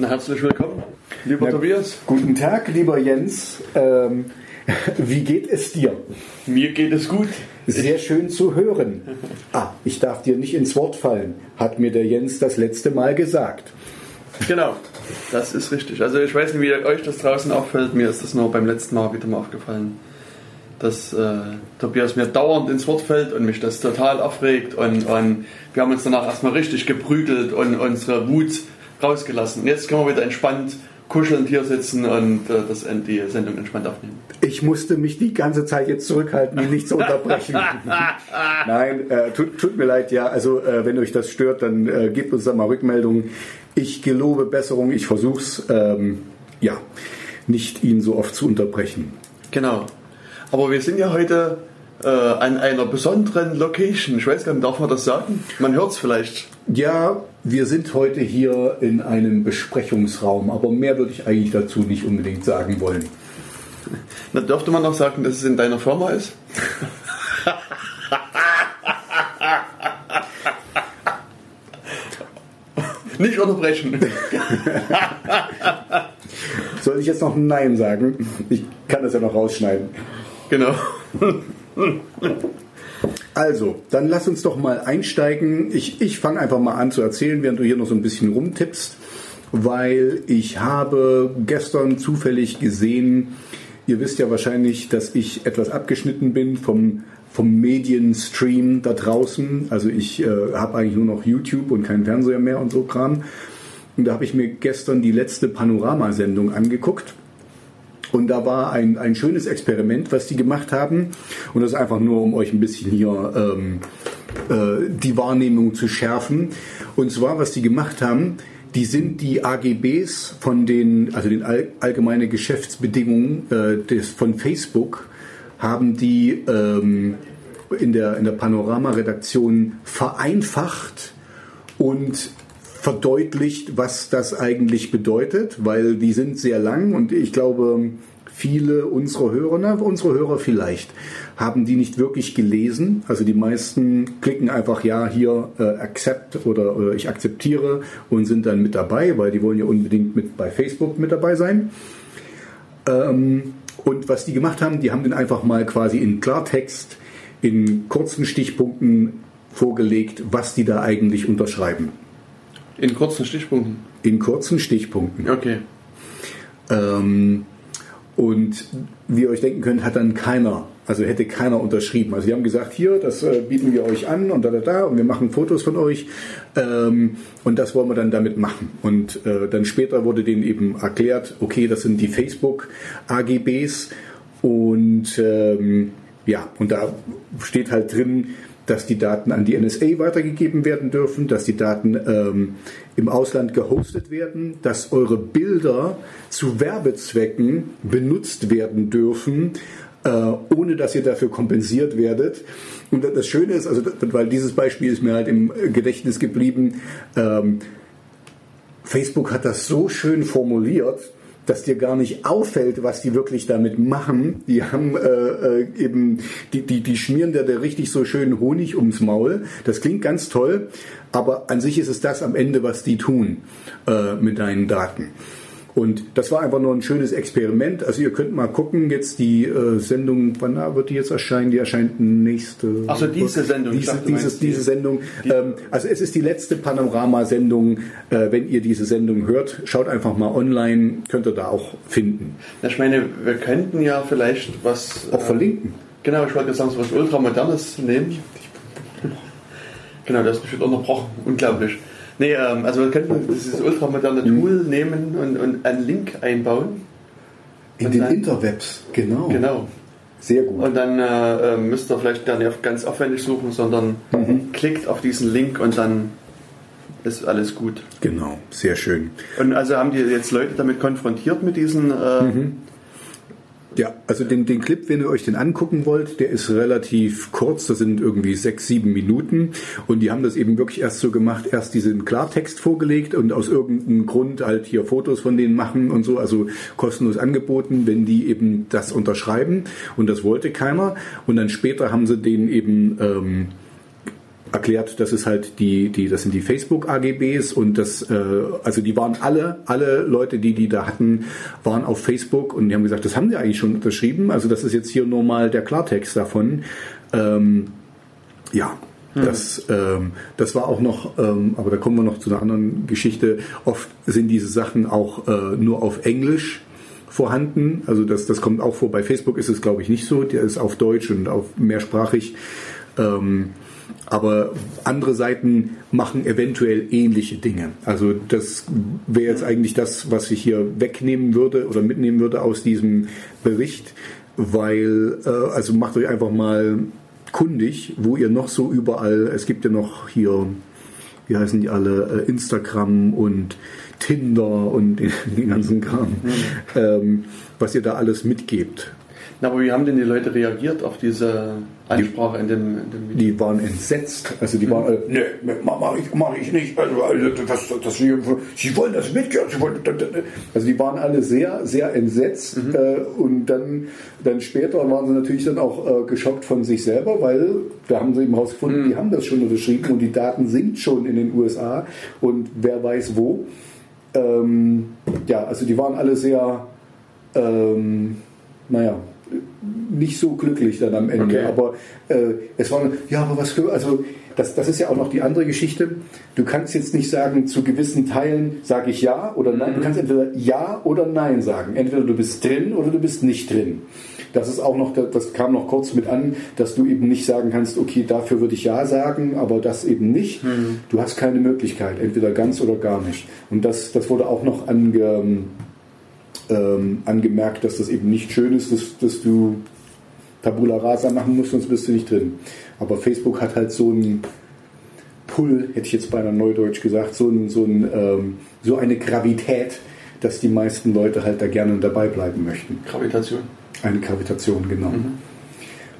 Na, herzlich willkommen, lieber Na, Tobias. Guten Tag, lieber Jens. Ähm, wie geht es dir? Mir geht es gut. Sehr schön zu hören. Ah, ich darf dir nicht ins Wort fallen, hat mir der Jens das letzte Mal gesagt. Genau, das ist richtig. Also ich weiß nicht, wie euch das draußen auffällt. Mir ist das nur beim letzten Mal wieder mal aufgefallen, dass äh, Tobias mir dauernd ins Wort fällt und mich das total aufregt. Und, und wir haben uns danach erstmal richtig geprügelt und unsere Wut rausgelassen. Jetzt können wir wieder entspannt kuschelnd hier sitzen und äh, das, die Sendung entspannt aufnehmen. Ich musste mich die ganze Zeit jetzt zurückhalten, ihn nicht zu unterbrechen. Nein, äh, tut, tut, mir leid, ja. Also äh, wenn euch das stört, dann äh, gebt uns da mal Rückmeldung. Ich gelobe Besserung, ich versuche es, ähm, ja, nicht ihn so oft zu unterbrechen. Genau. Aber wir sind ja heute äh, an einer besonderen Location. Ich weiß gar nicht, darf man das sagen? Man hört es vielleicht. Ja, wir sind heute hier in einem Besprechungsraum, aber mehr würde ich eigentlich dazu nicht unbedingt sagen wollen. Na, dürfte man noch sagen, dass es in deiner Firma ist? nicht unterbrechen. Soll ich jetzt noch Nein sagen? Ich kann das ja noch rausschneiden. Genau. Also, dann lass uns doch mal einsteigen. Ich, ich fange einfach mal an zu erzählen, während du hier noch so ein bisschen rumtippst, weil ich habe gestern zufällig gesehen, ihr wisst ja wahrscheinlich, dass ich etwas abgeschnitten bin vom, vom Medienstream da draußen. Also ich äh, habe eigentlich nur noch YouTube und keinen Fernseher mehr und so Kram. Und da habe ich mir gestern die letzte Panoramasendung angeguckt. Und da war ein, ein schönes Experiment, was die gemacht haben. Und das ist einfach nur, um euch ein bisschen hier ähm, äh, die Wahrnehmung zu schärfen. Und zwar, was die gemacht haben, die sind die AGBs von den, also den all, allgemeine Geschäftsbedingungen äh, des, von Facebook, haben die ähm, in der, in der Panorama-Redaktion vereinfacht und verdeutlicht, was das eigentlich bedeutet, weil die sind sehr lang und ich glaube, viele unserer Hörer, na, unsere Hörer vielleicht, haben die nicht wirklich gelesen. Also die meisten klicken einfach ja hier äh, accept oder, oder ich akzeptiere und sind dann mit dabei, weil die wollen ja unbedingt mit bei Facebook mit dabei sein. Ähm, und was die gemacht haben, die haben den einfach mal quasi in Klartext in kurzen Stichpunkten vorgelegt, was die da eigentlich unterschreiben. In kurzen Stichpunkten? In kurzen Stichpunkten. Okay. Ähm, und wie ihr euch denken könnt, hat dann keiner, also hätte keiner unterschrieben. Also die haben gesagt, hier, das äh, bieten wir euch an und da, da, da und wir machen Fotos von euch ähm, und das wollen wir dann damit machen. Und äh, dann später wurde denen eben erklärt, okay, das sind die Facebook-AGBs und ähm, ja, und da steht halt drin, dass die Daten an die NSA weitergegeben werden dürfen, dass die Daten ähm, im Ausland gehostet werden, dass eure Bilder zu Werbezwecken benutzt werden dürfen, äh, ohne dass ihr dafür kompensiert werdet. Und das Schöne ist, also weil dieses Beispiel ist mir halt im Gedächtnis geblieben, ähm, Facebook hat das so schön formuliert, dass dir gar nicht auffällt, was die wirklich damit machen. Die haben äh, äh, eben, die, die, die schmieren dir da richtig so schön Honig ums Maul. Das klingt ganz toll, aber an sich ist es das am Ende, was die tun äh, mit deinen Daten. Und das war einfach nur ein schönes Experiment. Also ihr könnt mal gucken, jetzt die äh, Sendung, wann wird die jetzt erscheinen? Die erscheint nächste Achso, diese Sendung. Diese, dachte, dieses, diese Sendung. Ähm, also es ist die letzte Panorama-Sendung. Äh, wenn ihr diese Sendung hört, schaut einfach mal online, könnt ihr da auch finden. Ich meine, wir könnten ja vielleicht was... Auch äh, verlinken. Genau, ich wollte sagen, so was Ultramodernes nehmen. Genau, das ist mich unterbrochen. Unglaublich. Nee, ähm, also wir könnten dieses ultramoderne mhm. Tool mhm. nehmen und, und einen Link einbauen. In den dann, Interwebs, genau. Genau. Sehr gut. Und dann äh, müsst ihr vielleicht gar nicht ganz aufwendig suchen, sondern mhm. klickt auf diesen Link und dann ist alles gut. Genau, sehr schön. Und also haben die jetzt Leute damit konfrontiert mit diesen äh, mhm. Ja, also den, den Clip, wenn ihr euch den angucken wollt, der ist relativ kurz, das sind irgendwie sechs, sieben Minuten. Und die haben das eben wirklich erst so gemacht, erst diesen Klartext vorgelegt und aus irgendeinem Grund halt hier Fotos von denen machen und so, also kostenlos angeboten, wenn die eben das unterschreiben. Und das wollte keiner. Und dann später haben sie den eben ähm, erklärt, das ist halt die, die, das sind die Facebook AGBs und das, äh, also die waren alle, alle Leute, die die da hatten, waren auf Facebook und die haben gesagt, das haben sie eigentlich schon unterschrieben. Also das ist jetzt hier nur mal der Klartext davon. Ähm, ja, das, ähm, das war auch noch, ähm, aber da kommen wir noch zu einer anderen Geschichte. Oft sind diese Sachen auch äh, nur auf Englisch vorhanden. Also das, das kommt auch vor. Bei Facebook ist es, glaube ich, nicht so. Der ist auf Deutsch und auf mehrsprachig. Ähm, aber andere Seiten machen eventuell ähnliche Dinge. Also das wäre jetzt eigentlich das, was ich hier wegnehmen würde oder mitnehmen würde aus diesem Bericht, weil, äh, also macht euch einfach mal kundig, wo ihr noch so überall, es gibt ja noch hier, wie heißen die alle, äh, Instagram und Tinder und den, den ganzen Kram, ähm, was ihr da alles mitgebt. Na, aber wie haben denn die Leute reagiert auf diese Einsprache in dem, in dem Video? Die waren entsetzt. Also die waren alle, nee, mach ich, mach ich nicht. Also, also das, das, das, sie wollen das mitgehen. Also die waren alle sehr, sehr entsetzt. Äh, und dann, dann später waren sie natürlich dann auch äh, geschockt von sich selber, weil da haben sie eben rausgefunden, die haben das schon unterschrieben und die Daten sind schon in den USA und wer weiß wo. Ähm, ja, also die waren alle sehr, ähm, naja, nicht so glücklich dann am Ende. Okay. Aber äh, es war, ja, aber was für, also das, das ist ja auch noch die andere Geschichte. Du kannst jetzt nicht sagen, zu gewissen Teilen sage ich ja oder nein. Du kannst entweder ja oder nein sagen. Entweder du bist drin oder du bist nicht drin. Das ist auch noch, das kam noch kurz mit an, dass du eben nicht sagen kannst, okay, dafür würde ich ja sagen, aber das eben nicht. Du hast keine Möglichkeit, entweder ganz oder gar nicht. Und das, das wurde auch noch ange, ähm, angemerkt, dass das eben nicht schön ist, dass, dass du Tabula Rasa machen musst, sonst bist du nicht drin. Aber Facebook hat halt so einen Pull, hätte ich jetzt beinahe neudeutsch gesagt, so, ein, so, ein, ähm, so eine Gravität, dass die meisten Leute halt da gerne dabei bleiben möchten. Gravitation. Eine Gravitation, genau.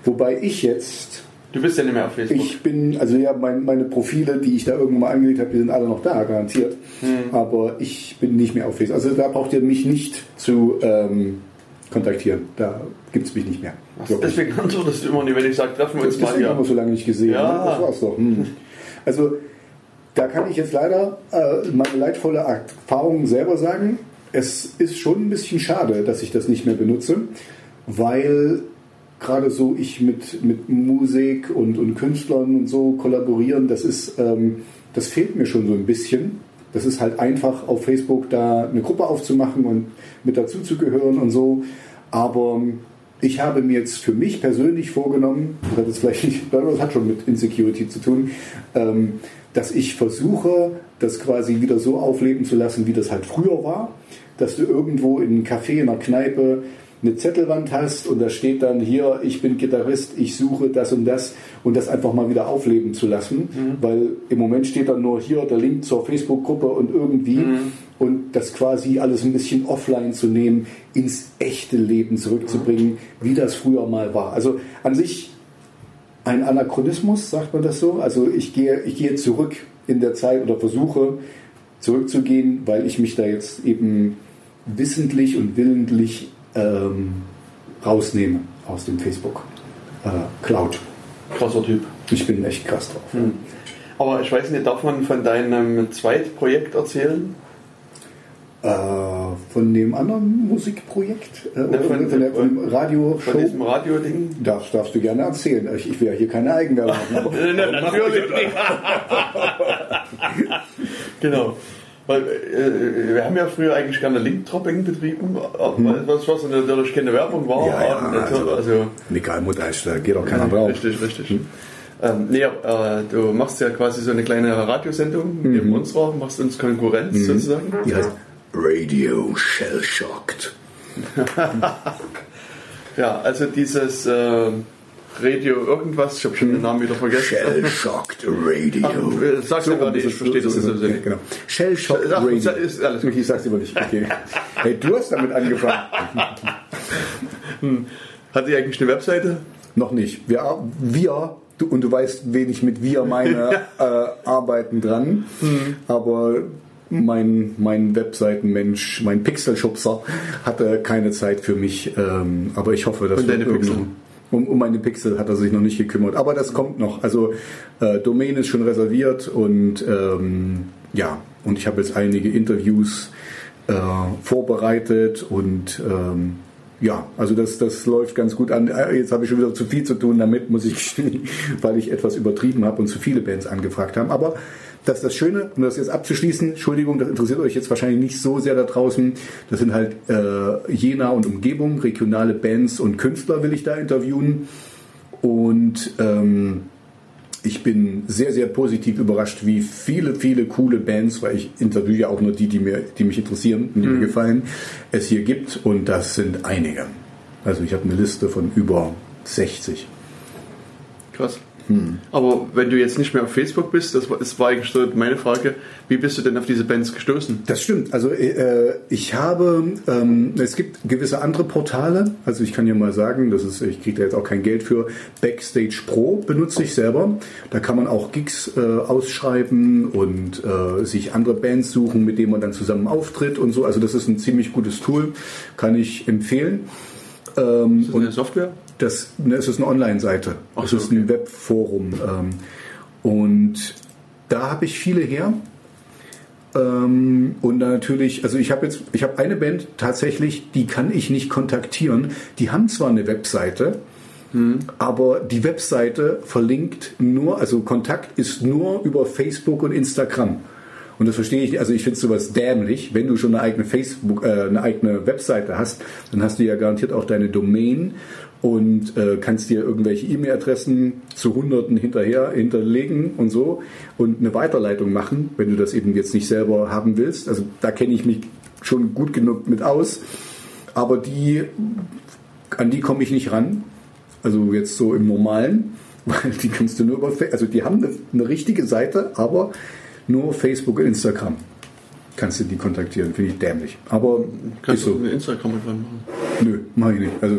Wobei ich jetzt Du bist ja nicht mehr auf Facebook. ich bin, also ja, mein, meine Profile, die ich da irgendwann mal angelegt habe, die sind alle noch da, garantiert. Hm. Aber ich bin nicht mehr auf Facebook. Also da braucht ihr mich nicht zu ähm, kontaktieren. Da gibt es mich nicht mehr. Ach, deswegen antwortest du immer nicht, wenn ich sage, treffen wir uns mal Deswegen haben wir so lange nicht gesehen. Ja. Ne? Das war's doch. Hm. Also da kann ich jetzt leider äh, meine leidvolle Erfahrung selber sagen. Es ist schon ein bisschen schade, dass ich das nicht mehr benutze, weil gerade so ich mit, mit Musik und, und Künstlern und so kollaborieren, das ist, ähm, das fehlt mir schon so ein bisschen. Das ist halt einfach auf Facebook da eine Gruppe aufzumachen und mit dazu zu gehören und so. Aber ich habe mir jetzt für mich persönlich vorgenommen, das jetzt vielleicht nicht, das hat schon mit Insecurity zu tun, ähm, dass ich versuche, das quasi wieder so aufleben zu lassen, wie das halt früher war. Dass du irgendwo in einem Café, in einer Kneipe eine Zettelwand hast und da steht dann hier, ich bin Gitarrist, ich suche das und das und das einfach mal wieder aufleben zu lassen, weil im Moment steht dann nur hier der Link zur Facebook-Gruppe und irgendwie und das quasi alles ein bisschen offline zu nehmen, ins echte Leben zurückzubringen, wie das früher mal war. Also an sich ein Anachronismus, sagt man das so? Also ich gehe, ich gehe zurück in der Zeit oder versuche zurückzugehen, weil ich mich da jetzt eben wissentlich und willentlich ähm, rausnehme aus dem Facebook äh, Cloud. Krasser Typ. Ich bin echt krass drauf. Hm. Aber ich weiß nicht, darf man von deinem Zweitprojekt erzählen? Äh, von dem anderen Musikprojekt, äh, oder von- von, der, von dem Von Radioshow, diesem Radio-Ding? darfst, darfst du gerne erzählen. Ich, ich will ja hier keine Eigenwerbung machen. Ne, natürlich nicht. genau. Weil äh, wir haben ja früher eigentlich gerne Link-Dropping betrieben, aber was, was natürlich keine Werbung war. Ja, ja, natürlich- also, Egal, Mutter, da geht auch keiner drauf. Richtig, richtig. Ähm, nee, äh, du machst ja quasi so eine kleine Radiosendung Mhm. neben unserer, machst uns Konkurrenz sozusagen. Die heißt Radio Shell Shocked. Ja, also dieses äh, Radio irgendwas, ich habe schon den Namen wieder vergessen. Shell Shocked Radio. Ach, äh, sag's ja gerade, ich verstehe das sowieso nicht. Genau. Shell Shocked Radio. ist alles. Ich sag's immer nicht. Okay. Hey, du hast damit angefangen. Hat die eigentlich eine Webseite? Noch nicht. Wir, wir du, und du weißt, wen ich mit wir meine, äh, arbeiten dran. Hm. Aber mein, mein Webseitenmensch, mein Pixelschubser hatte keine Zeit für mich. Ähm, aber ich hoffe, dass Und wir deine Pixel? Um, um meine Pixel hat er sich noch nicht gekümmert. Aber das kommt noch. Also äh, Domain ist schon reserviert und ähm, ja, und ich habe jetzt einige Interviews äh, vorbereitet und ähm, ja, also das, das läuft ganz gut an. Äh, Jetzt habe ich schon wieder zu viel zu tun damit, muss ich, weil ich etwas übertrieben habe und zu viele Bands angefragt haben. Aber das ist das Schöne, um das jetzt abzuschließen, Entschuldigung, das interessiert euch jetzt wahrscheinlich nicht so sehr da draußen. Das sind halt äh, Jena und Umgebung, regionale Bands und Künstler will ich da interviewen. Und ähm, ich bin sehr, sehr positiv überrascht, wie viele, viele coole Bands, weil ich interviewe ja auch nur die, die, mir, die mich interessieren und die mir gefallen, es hier gibt. Und das sind einige. Also ich habe eine Liste von über 60. Krass. Aber wenn du jetzt nicht mehr auf Facebook bist, das war, das war eigentlich so meine Frage, wie bist du denn auf diese Bands gestoßen? Das stimmt. Also äh, ich habe, ähm, es gibt gewisse andere Portale. Also ich kann ja mal sagen, das ist, ich kriege da jetzt auch kein Geld für. Backstage Pro benutze ich selber. Da kann man auch Gigs äh, ausschreiben und äh, sich andere Bands suchen, mit denen man dann zusammen auftritt und so. Also das ist ein ziemlich gutes Tool, kann ich empfehlen. Ähm, Ist das eine Software? Das, ne, es ist eine Online-Seite. Ach Es so, ist ein Webforum. Ähm, und da habe ich viele her. Ähm, und natürlich, also ich habe jetzt, ich habe eine Band tatsächlich, die kann ich nicht kontaktieren. Die haben zwar eine Webseite, aber die Webseite verlinkt nur, also Kontakt ist nur über Facebook und Instagram. Und das verstehe ich nicht. Also ich finde sowas dämlich. Wenn du schon eine eigene Facebook, äh, eine eigene Webseite hast, dann hast du ja garantiert auch deine Domain und äh, kannst dir irgendwelche E-Mail-Adressen zu Hunderten hinterher hinterlegen und so und eine Weiterleitung machen, wenn du das eben jetzt nicht selber haben willst. Also da kenne ich mich schon gut genug mit aus. Aber die, an die komme ich nicht ran. Also jetzt so im Normalen, weil die kannst du nur über, also die haben eine, eine richtige Seite, aber nur Facebook und Instagram kannst du die kontaktieren. Finde ich dämlich. Aber Kannst so. du eine Instagram dran machen? Nö, mach ich nicht. Also,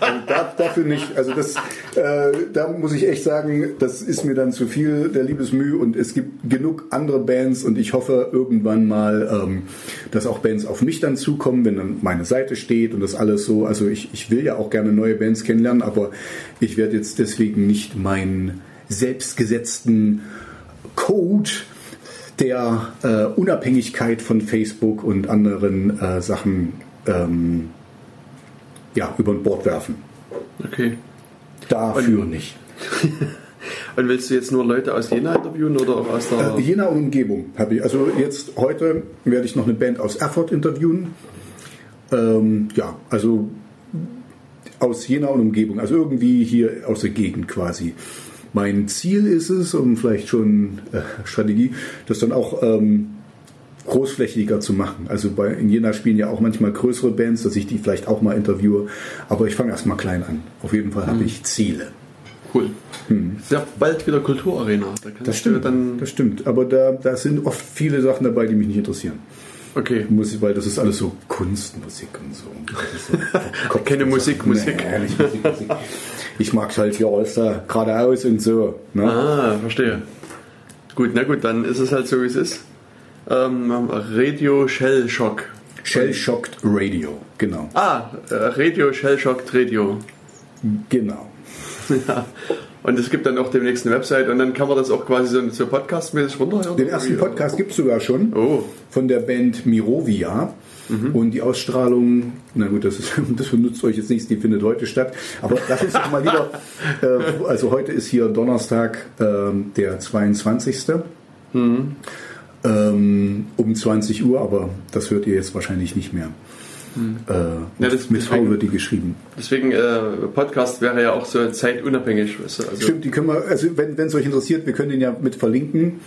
also da, dafür nicht. Also das, äh, da muss ich echt sagen, das ist mir dann zu viel der Liebesmüh und es gibt genug andere Bands und ich hoffe irgendwann mal, ähm, dass auch Bands auf mich dann zukommen, wenn dann meine Seite steht und das alles so. Also ich, ich will ja auch gerne neue Bands kennenlernen, aber ich werde jetzt deswegen nicht meinen selbstgesetzten Code der äh, Unabhängigkeit von Facebook und anderen äh, Sachen ähm, ja, über den Bord werfen. Okay. Dafür nicht. Und willst du jetzt nur Leute aus Jena interviewen oder auch aus der... Äh, Jena und Umgebung habe ich. Also jetzt heute werde ich noch eine Band aus Erfurt interviewen. Ähm, ja, also aus Jena und Umgebung, also irgendwie hier aus der Gegend quasi. Mein Ziel ist es, um vielleicht schon äh, Strategie, das dann auch ähm, großflächiger zu machen. Also bei, in Jena spielen ja auch manchmal größere Bands, dass ich die vielleicht auch mal interviewe. Aber ich fange erstmal klein an. Auf jeden Fall habe ich Ziele. Cool. Sehr bald wieder Kulturarena. Da Hm. Das stimmt, dann... das stimmt. Aber da, da sind oft viele Sachen dabei, die mich nicht interessieren. Okay. Muss ich, weil das ist alles so Kunstmusik und so. So Keine Musik, Musik. Nee, nicht Musik, Musik. Ich mag halt ja alles da geradeaus und so. Ne? Ah, verstehe. Gut, na gut, dann ist es halt so, wie es ist. Ähm, Radio Shell Shock. Shell Shocked Radio, genau. Ah, äh, Radio Shell Shocked Radio. Genau. ja. Und es gibt dann auch demnächst eine Website und dann kann man das auch quasi so, so podcastmäßig runterhören. Den ersten Podcast gibt es sogar schon Oh, von der Band Mirovia. Und die Ausstrahlung, na gut, das, ist, das benutzt euch jetzt nichts, die findet heute statt. Aber lass uns doch mal lieber, äh, also heute ist hier Donnerstag, ähm, der 22. Ähm, um 20 Uhr, aber das hört ihr jetzt wahrscheinlich nicht mehr. Äh, Ja, das- mit V deswegen- wird die geschrieben. deswegen äh, Podcast wäre ja auch so zeitunabhängig. Also, Stimmt, die können wir, also wenn es euch interessiert, wir können den ja mit verlinken.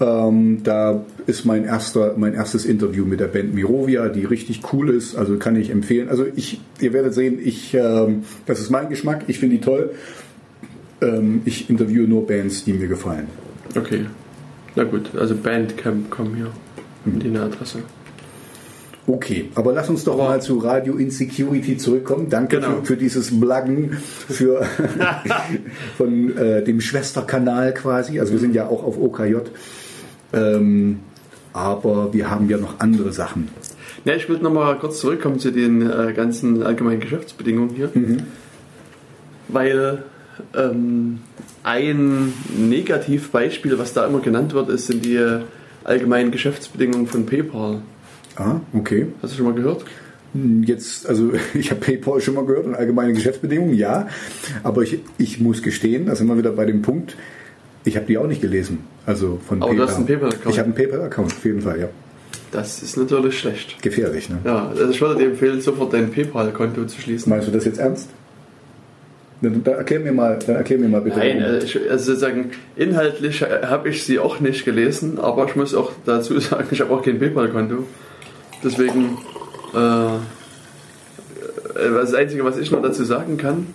Ähm, da ist mein erster, mein erstes Interview mit der Band Mirovia, die richtig cool ist. Also kann ich empfehlen. Also ich, ihr werdet sehen, ich, ähm, das ist mein Geschmack. Ich finde die toll. Ähm, ich interviewe nur Bands, die mir gefallen. Okay. Na gut, also Bandcamp kommen hier. Mit die Adresse. Okay, aber lass uns doch mal zu Radio Insecurity zurückkommen. Danke Genau. für, für dieses Blaggen für von äh, dem Schwesterkanal quasi. Also wir sind ja auch auf OKJ. Ähm, aber wir haben ja noch andere Sachen. Ja, ich will noch mal kurz zurückkommen zu den äh, ganzen allgemeinen Geschäftsbedingungen hier. weil ähm, ein Negativbeispiel, was da immer genannt wird, ist, sind die allgemeinen Geschäftsbedingungen von PayPal. Ah, okay. Hast du schon mal gehört? Hm, Jetzt, also ich habe PayPal schon mal gehört und allgemeine Geschäftsbedingungen, ja. Aber ich, ich muss gestehen, da sind wir wieder bei dem Punkt, ich habe die auch nicht gelesen. Also von Aber du hast einen PayPal-Account. Ich habe einen PayPal-Account, auf jeden Fall, ja. Das ist natürlich schlecht. Gefährlich, ne? Ja, also ich würde dir empfehlen, sofort dein PayPal-Konto zu schließen. Meinst du das jetzt ernst? Dann, dann, erklär mir mal, dann erklär mir mal bitte. Nein, warum. äh, ich, also sozusagen inhaltlich äh, habe ich sie auch nicht gelesen, aber ich muss auch dazu sagen, ich habe auch kein PayPal-Konto. Deswegen, äh, äh, das Einzige, was ich noch dazu sagen kann,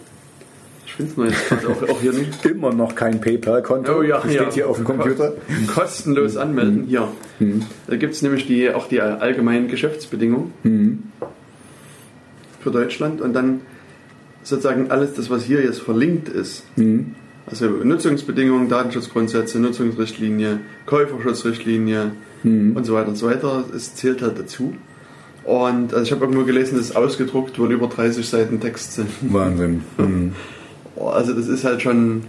ich finde es nur jetzt gerade auch, auch hier nicht. Immer noch kein PayPal-Konto. Oh ja, Das steht ja. hier auf dem Computer. Kostenlos anmelden, hier. Da gibt es nämlich die, auch die allgemeinen Geschäftsbedingungen für Deutschland und dann sozusagen alles das, was hier jetzt verlinkt ist. Also Nutzungsbedingungen, Datenschutzgrundsätze, Nutzungsrichtlinie, Käuferschutzrichtlinie und so weiter und so weiter. Es zählt halt dazu. Und also ich habe irgendwo gelesen, das ist ausgedruckt, wohl über 30 Seiten Text sind. Wahnsinn. Mhm. Oh, Also das ist halt schon,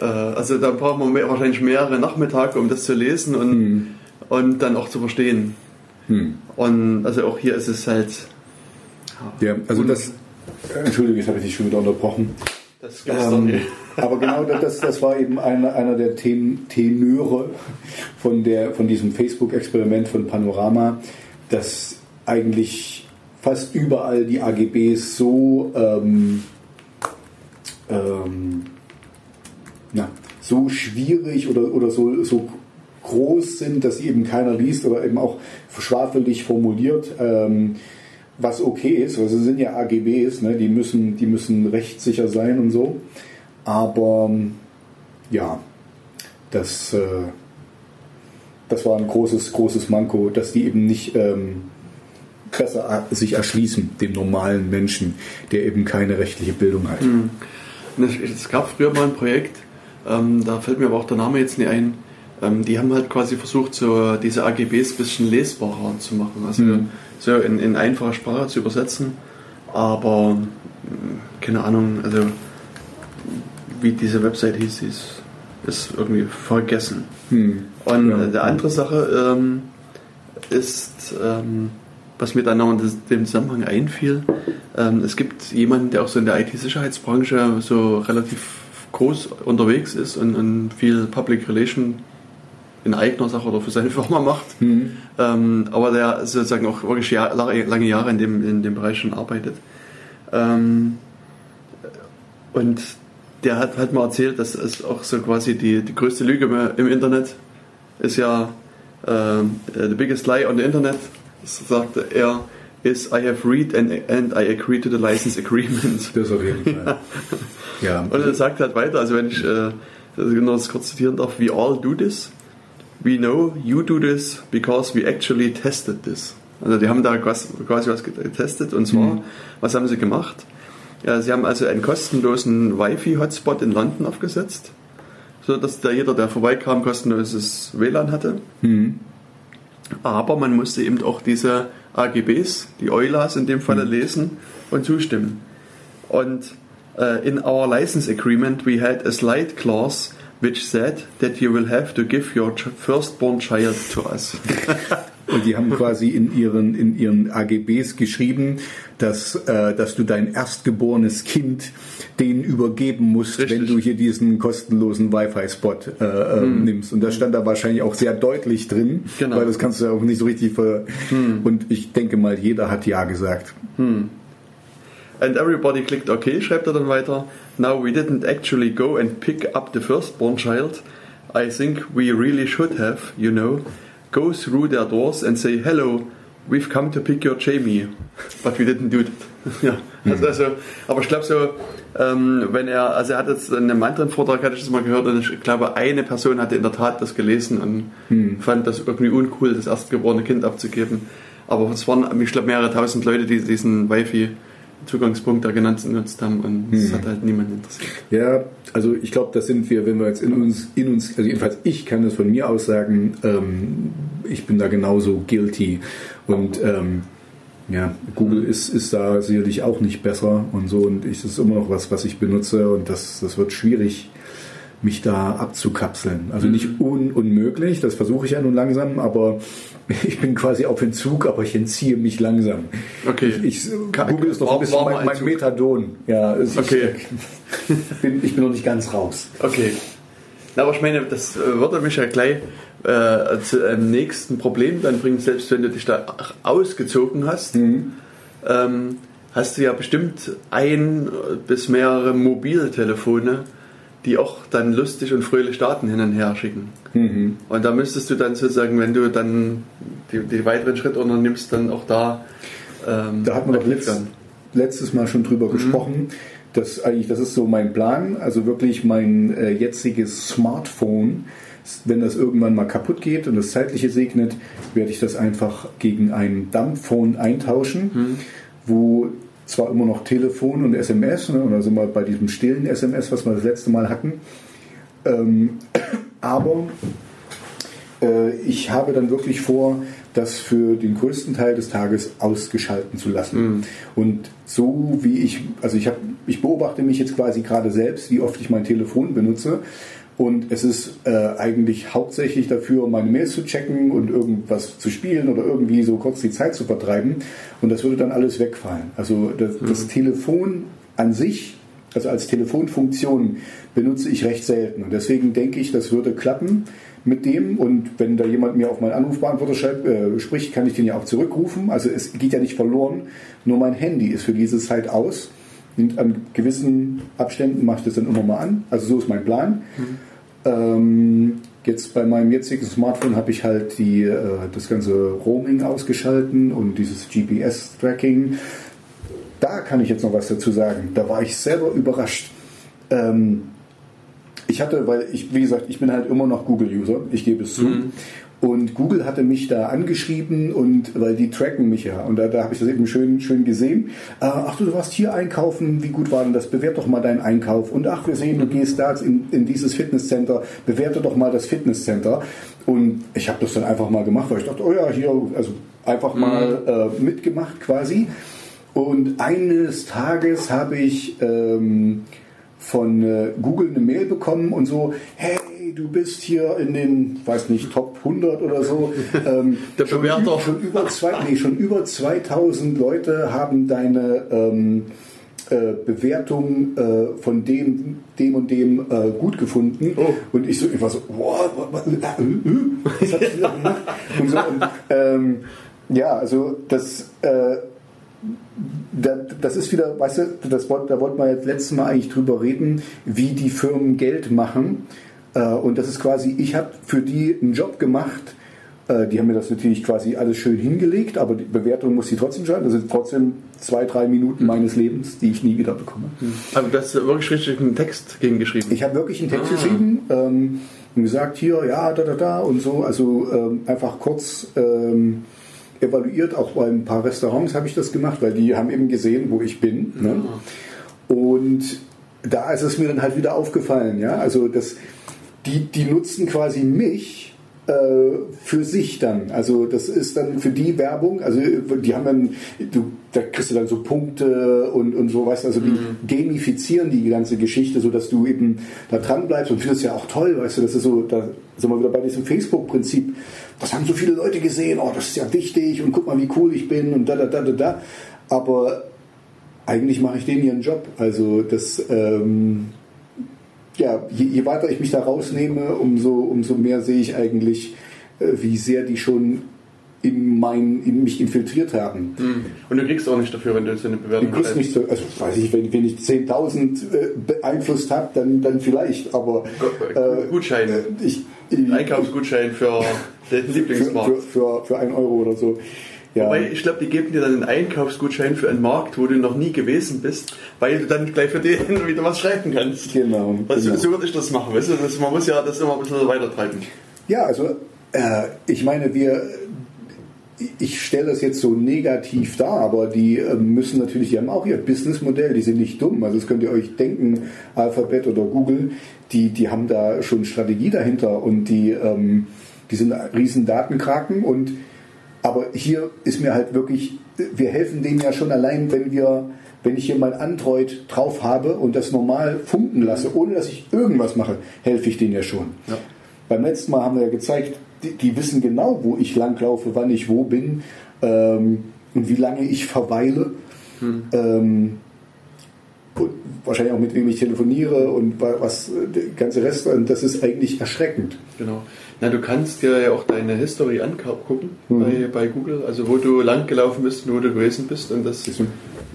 äh, also da braucht man mehr, wahrscheinlich mehrere Nachmittage, um das zu lesen und, und dann auch zu verstehen. Hm. Und also auch hier ist es halt, Ja, also das. Entschuldige, jetzt habe ich dich schon wieder unterbrochen. das Ähm, aber genau das, das war eben einer, einer der Ten, Tenöre von, der, von diesem Facebook-Experiment von Panorama, dass eigentlich fast überall die AGBs so, ähm, ähm, na, so schwierig oder, oder so, so groß sind, dass eben keiner liest oder eben auch schwafelig formuliert. Ähm, was okay ist, also sind ja AGBs, ne, die, müssen, die müssen rechtssicher sein und so. Aber ähm, ja, das, äh, das war ein großes, großes Manko, dass die eben nicht ähm, besser äh, sich erschließen, dem normalen Menschen, der eben keine rechtliche Bildung hat. Und Es, gab früher mal ein Projekt, ähm, da fällt mir aber auch der Name jetzt nicht ein. Ähm, die haben halt quasi versucht, so diese AGBs ein bisschen lesbarer zu machen, also Mhm. so in, in einfache Sprache zu übersetzen. Aber mh, keine Ahnung, also wie diese Website hieß, ist, ist irgendwie vergessen. Hm. Und Ja. der andere Sache ähm, ist, ähm, was mir dann noch in dem Zusammenhang einfiel, ähm, es gibt jemanden, der auch so in der IT-Sicherheitsbranche so relativ groß unterwegs ist und, und viel Public Relation in eigener Sache oder für seine Firma macht, ähm, aber der sozusagen auch wirklich Jahr, lange lange Jahre in dem, in dem Bereich schon arbeitet. Ähm, und der hat, hat mal erzählt, dass es auch so quasi die, die größte Lüge im Internet ist ja ähm, the biggest lie on the Internet, sagte er, is I have read and, and I agree to the license agreement. Das auf jeden Fall. ja, Und er sagt halt weiter, also wenn ich äh, genau das kurz zitieren darf, we all do this. We know you do this because we actually tested this. Also die haben da quasi, quasi was getestet und zwar, was haben sie gemacht? Ja, sie haben also einen kostenlosen Wi-Fi-Hotspot in London aufgesetzt, so dass da jeder, der vorbeikam, kostenloses WLAN hatte. Aber man musste eben auch diese AGBs, die EULAs in dem Falle lesen und zustimmen. Und uh, in our license agreement we had a slight clause which said that you will have to give your firstborn child to us. Und die haben quasi in ihren, in ihren AGBs geschrieben, dass, äh, dass du dein erstgeborenes Kind denen übergeben musst, Richtig. wenn du hier diesen kostenlosen Wi-Fi-Spot äh, äh, nimmst. Und das stand da wahrscheinlich auch sehr deutlich drin, Genau. weil das kannst du ja auch nicht so richtig ver... Und ich denke mal, jeder hat Ja gesagt. And everybody clicked OK, schreibt er dann weiter. Now we didn't actually go and pick up the firstborn child. I think we really should have, you know, go through their doors and say, hello, we've come to pick your Jamie. But we didn't do that. ja, also, also, aber ich glaube so, ähm, wenn er, also er hat jetzt in einem anderen Vortrag, hatte ich das mal gehört, und ich glaube, eine Person hatte in der Tat das gelesen und fand das irgendwie uncool, das erstgeborene Kind abzugeben. Aber es waren, ich glaube, mehrere tausend Leute, die diesen Wi-Fi Zugangspunkt da genannt genutzt haben und das hat halt niemand interessiert. Ja, also ich glaube, das sind wir, wenn wir jetzt in uns, in uns, also jedenfalls ich kann das von mir aus sagen, ähm, ich bin da genauso guilty und ähm, Ja, Google ist, ist da sicherlich auch nicht besser und so und ich, das ist immer noch was, was ich benutze und das, das wird schwierig, mich da abzukapseln. Also nicht un unmöglich, das versuche ich ja nun langsam, aber ich bin quasi auf Entzug, aber ich entziehe mich langsam. Okay. Ich, ich, Google ist doch ein bisschen mein, mein Methadon. Ja, es- Okay. ich, bin, ich bin noch nicht ganz raus. Okay. Na, aber ich meine, das würde mich ja gleich äh, zu einem nächsten Problem dann bringen, selbst wenn du dich da ausgezogen hast, ähm, hast du ja bestimmt ein bis mehrere Mobiltelefone, die auch dann lustig und fröhlich Daten hin und her schicken. Und da müsstest du dann sozusagen, wenn du dann die, die weiteren Schritte unternimmst, dann auch da ähm, Da hat man doch letzt, letztes Mal schon drüber gesprochen. Das eigentlich, das ist so mein Plan. Also wirklich mein äh, jetziges Smartphone. Wenn das irgendwann mal kaputt geht und das Zeitliche segnet, werde ich das einfach gegen ein Dumbphone eintauschen, wo zwar immer noch Telefon und SMS, ne, und da sind wir bei diesem stillen SMS, was wir das letzte Mal hatten, ähm, aber äh, ich habe dann wirklich vor, das für den größten Teil des Tages ausgeschalten zu lassen. Und so wie ich, also ich, hab, ich beobachte mich jetzt quasi gerade selbst, wie oft ich mein Telefon benutze. Und es ist äh, eigentlich hauptsächlich dafür, meine Mails zu checken und irgendwas zu spielen oder irgendwie so kurz die Zeit zu vertreiben. Und das würde dann alles wegfallen. Also das, das Telefon an sich, also als Telefonfunktion, benutze ich recht selten. Und deswegen denke ich, das würde klappen mit dem. Und wenn da jemand mir auf meinen Anrufbeantworter schreibt, äh, spricht, kann ich den ja auch zurückrufen. Also es geht ja nicht verloren. Nur mein Handy ist für diese Zeit aus. Und an gewissen Abständen mache ich das dann immer mal an. Also so ist mein Plan. Ähm, jetzt bei meinem jetzigen Smartphone habe ich halt die, äh, das ganze Roaming ausgeschalten und dieses GPS-Tracking. Da kann ich jetzt noch was dazu sagen. Da war ich selber überrascht. Ähm, ich hatte, weil ich, wie gesagt, ich bin halt immer noch Google-User, ich gebe es zu. Und Google hatte mich da angeschrieben und weil die tracken mich ja. Und da, da habe ich das eben schön, schön gesehen. Äh, ach du, du warst hier einkaufen, wie gut war denn das? Bewert doch mal deinen Einkauf. Und ach, wir sehen, du gehst da in, in dieses Fitnesscenter, bewerte doch mal das Fitnesscenter. Und ich habe das dann einfach mal gemacht, weil ich dachte, oh ja, hier, also einfach mal äh, mitgemacht quasi. Und eines Tages habe ich ähm, von äh, Google eine Mail bekommen und so, hey, du bist hier in den, weiß nicht, Top 100 oder so. Ähm, Der schon, Bewerter. schon, über zwei, nee, schon über 2000 Leute haben deine ähm, äh, Bewertung äh, von dem, dem und dem äh, gut gefunden. Oh. Und ich so, ich war so, wow, was, was, äh, äh, was hat die da gemacht? Und so, und, ähm, ja, also das, äh, da, das ist wieder, weißt du, das, da wollten wir jetzt letztes Mal eigentlich drüber reden, wie die Firmen Geld machen. Äh, Und das ist quasi, ich habe für die einen Job gemacht. Äh, Die haben mir das natürlich quasi alles schön hingelegt, aber die Bewertung muss sie trotzdem schreiben. Das sind trotzdem zwei, drei Minuten meines Lebens, die ich nie wieder bekomme. Aber du hast wirklich richtig einen Text gegen geschrieben. Ich habe wirklich einen Text geschrieben ähm, und gesagt, hier, ja, da, da, da und so. Also ähm, einfach kurz ähm, evaluiert. Auch bei ein paar Restaurants habe ich das gemacht, weil die haben eben gesehen, wo ich bin. Ne? Und da ist es mir dann halt wieder aufgefallen. Ja? Also das, die, die nutzen quasi mich äh, für sich dann. Also das ist dann für die Werbung, also die haben dann, du, da kriegst du dann so Punkte und, und so, weißt du, also die gamifizieren die ganze Geschichte, sodass du eben da dran bleibst und findest ja auch toll, weißt du, das ist so, da sind wir wieder bei diesem Facebook-Prinzip. Das haben so viele Leute gesehen, oh, das ist ja wichtig und guck mal, wie cool ich bin und da, da, da, da, da. Aber eigentlich mache ich denen ihren Job. Also das, ähm, ja, je, je weiter ich mich da rausnehme, umso, umso mehr sehe ich eigentlich, äh, wie sehr die schon in, mein, in mich infiltriert haben. Hm. Und du kriegst auch nicht dafür, wenn du so eine Bewertung kriegst nicht so, also weiß ich, wenn, wenn ich 10.000 äh, beeinflusst habe, dann, dann vielleicht, aber Gu- Gutscheine. ich, ich, Einkaufsgutschein für den für, Lieblingsmarkt. für, für, für ein Euro oder so. Ja. Wobei, ich glaube, die geben dir dann einen Einkaufsgutschein für einen Markt, wo du noch nie gewesen bist, weil du dann gleich für den wieder was schreiben kannst. Genau, Also, genau. So würde ich das machen, weißt du? Das, man muss ja das immer ein bisschen weiter treiben. Ja, also äh, ich meine, wir, ich stelle das jetzt so negativ dar, aber die äh, müssen natürlich, die haben auch ihr Businessmodell, die sind nicht dumm. Also das könnt ihr euch denken, Alphabet oder Google, die, die haben da schon Strategie dahinter und die, ähm, die sind riesen Datenkraken und Aber hier ist mir halt wirklich, wir helfen denen ja schon allein, wenn wir, wenn ich hier mein Android drauf habe und das normal funken lasse, ohne dass ich irgendwas mache, helfe ich denen ja schon. Ja. Beim letzten Mal haben wir ja gezeigt, die, die wissen genau, wo ich langlaufe, wann ich wo bin ähm, und wie lange ich verweile. Ähm, und wahrscheinlich auch mit wem ich telefoniere und wa- was äh, der ganze Rest. Und das ist eigentlich erschreckend. Genau. Na, du kannst dir ja auch deine History angucken Mhm. bei, bei Google, also wo du lang gelaufen bist und wo du gewesen bist. Und das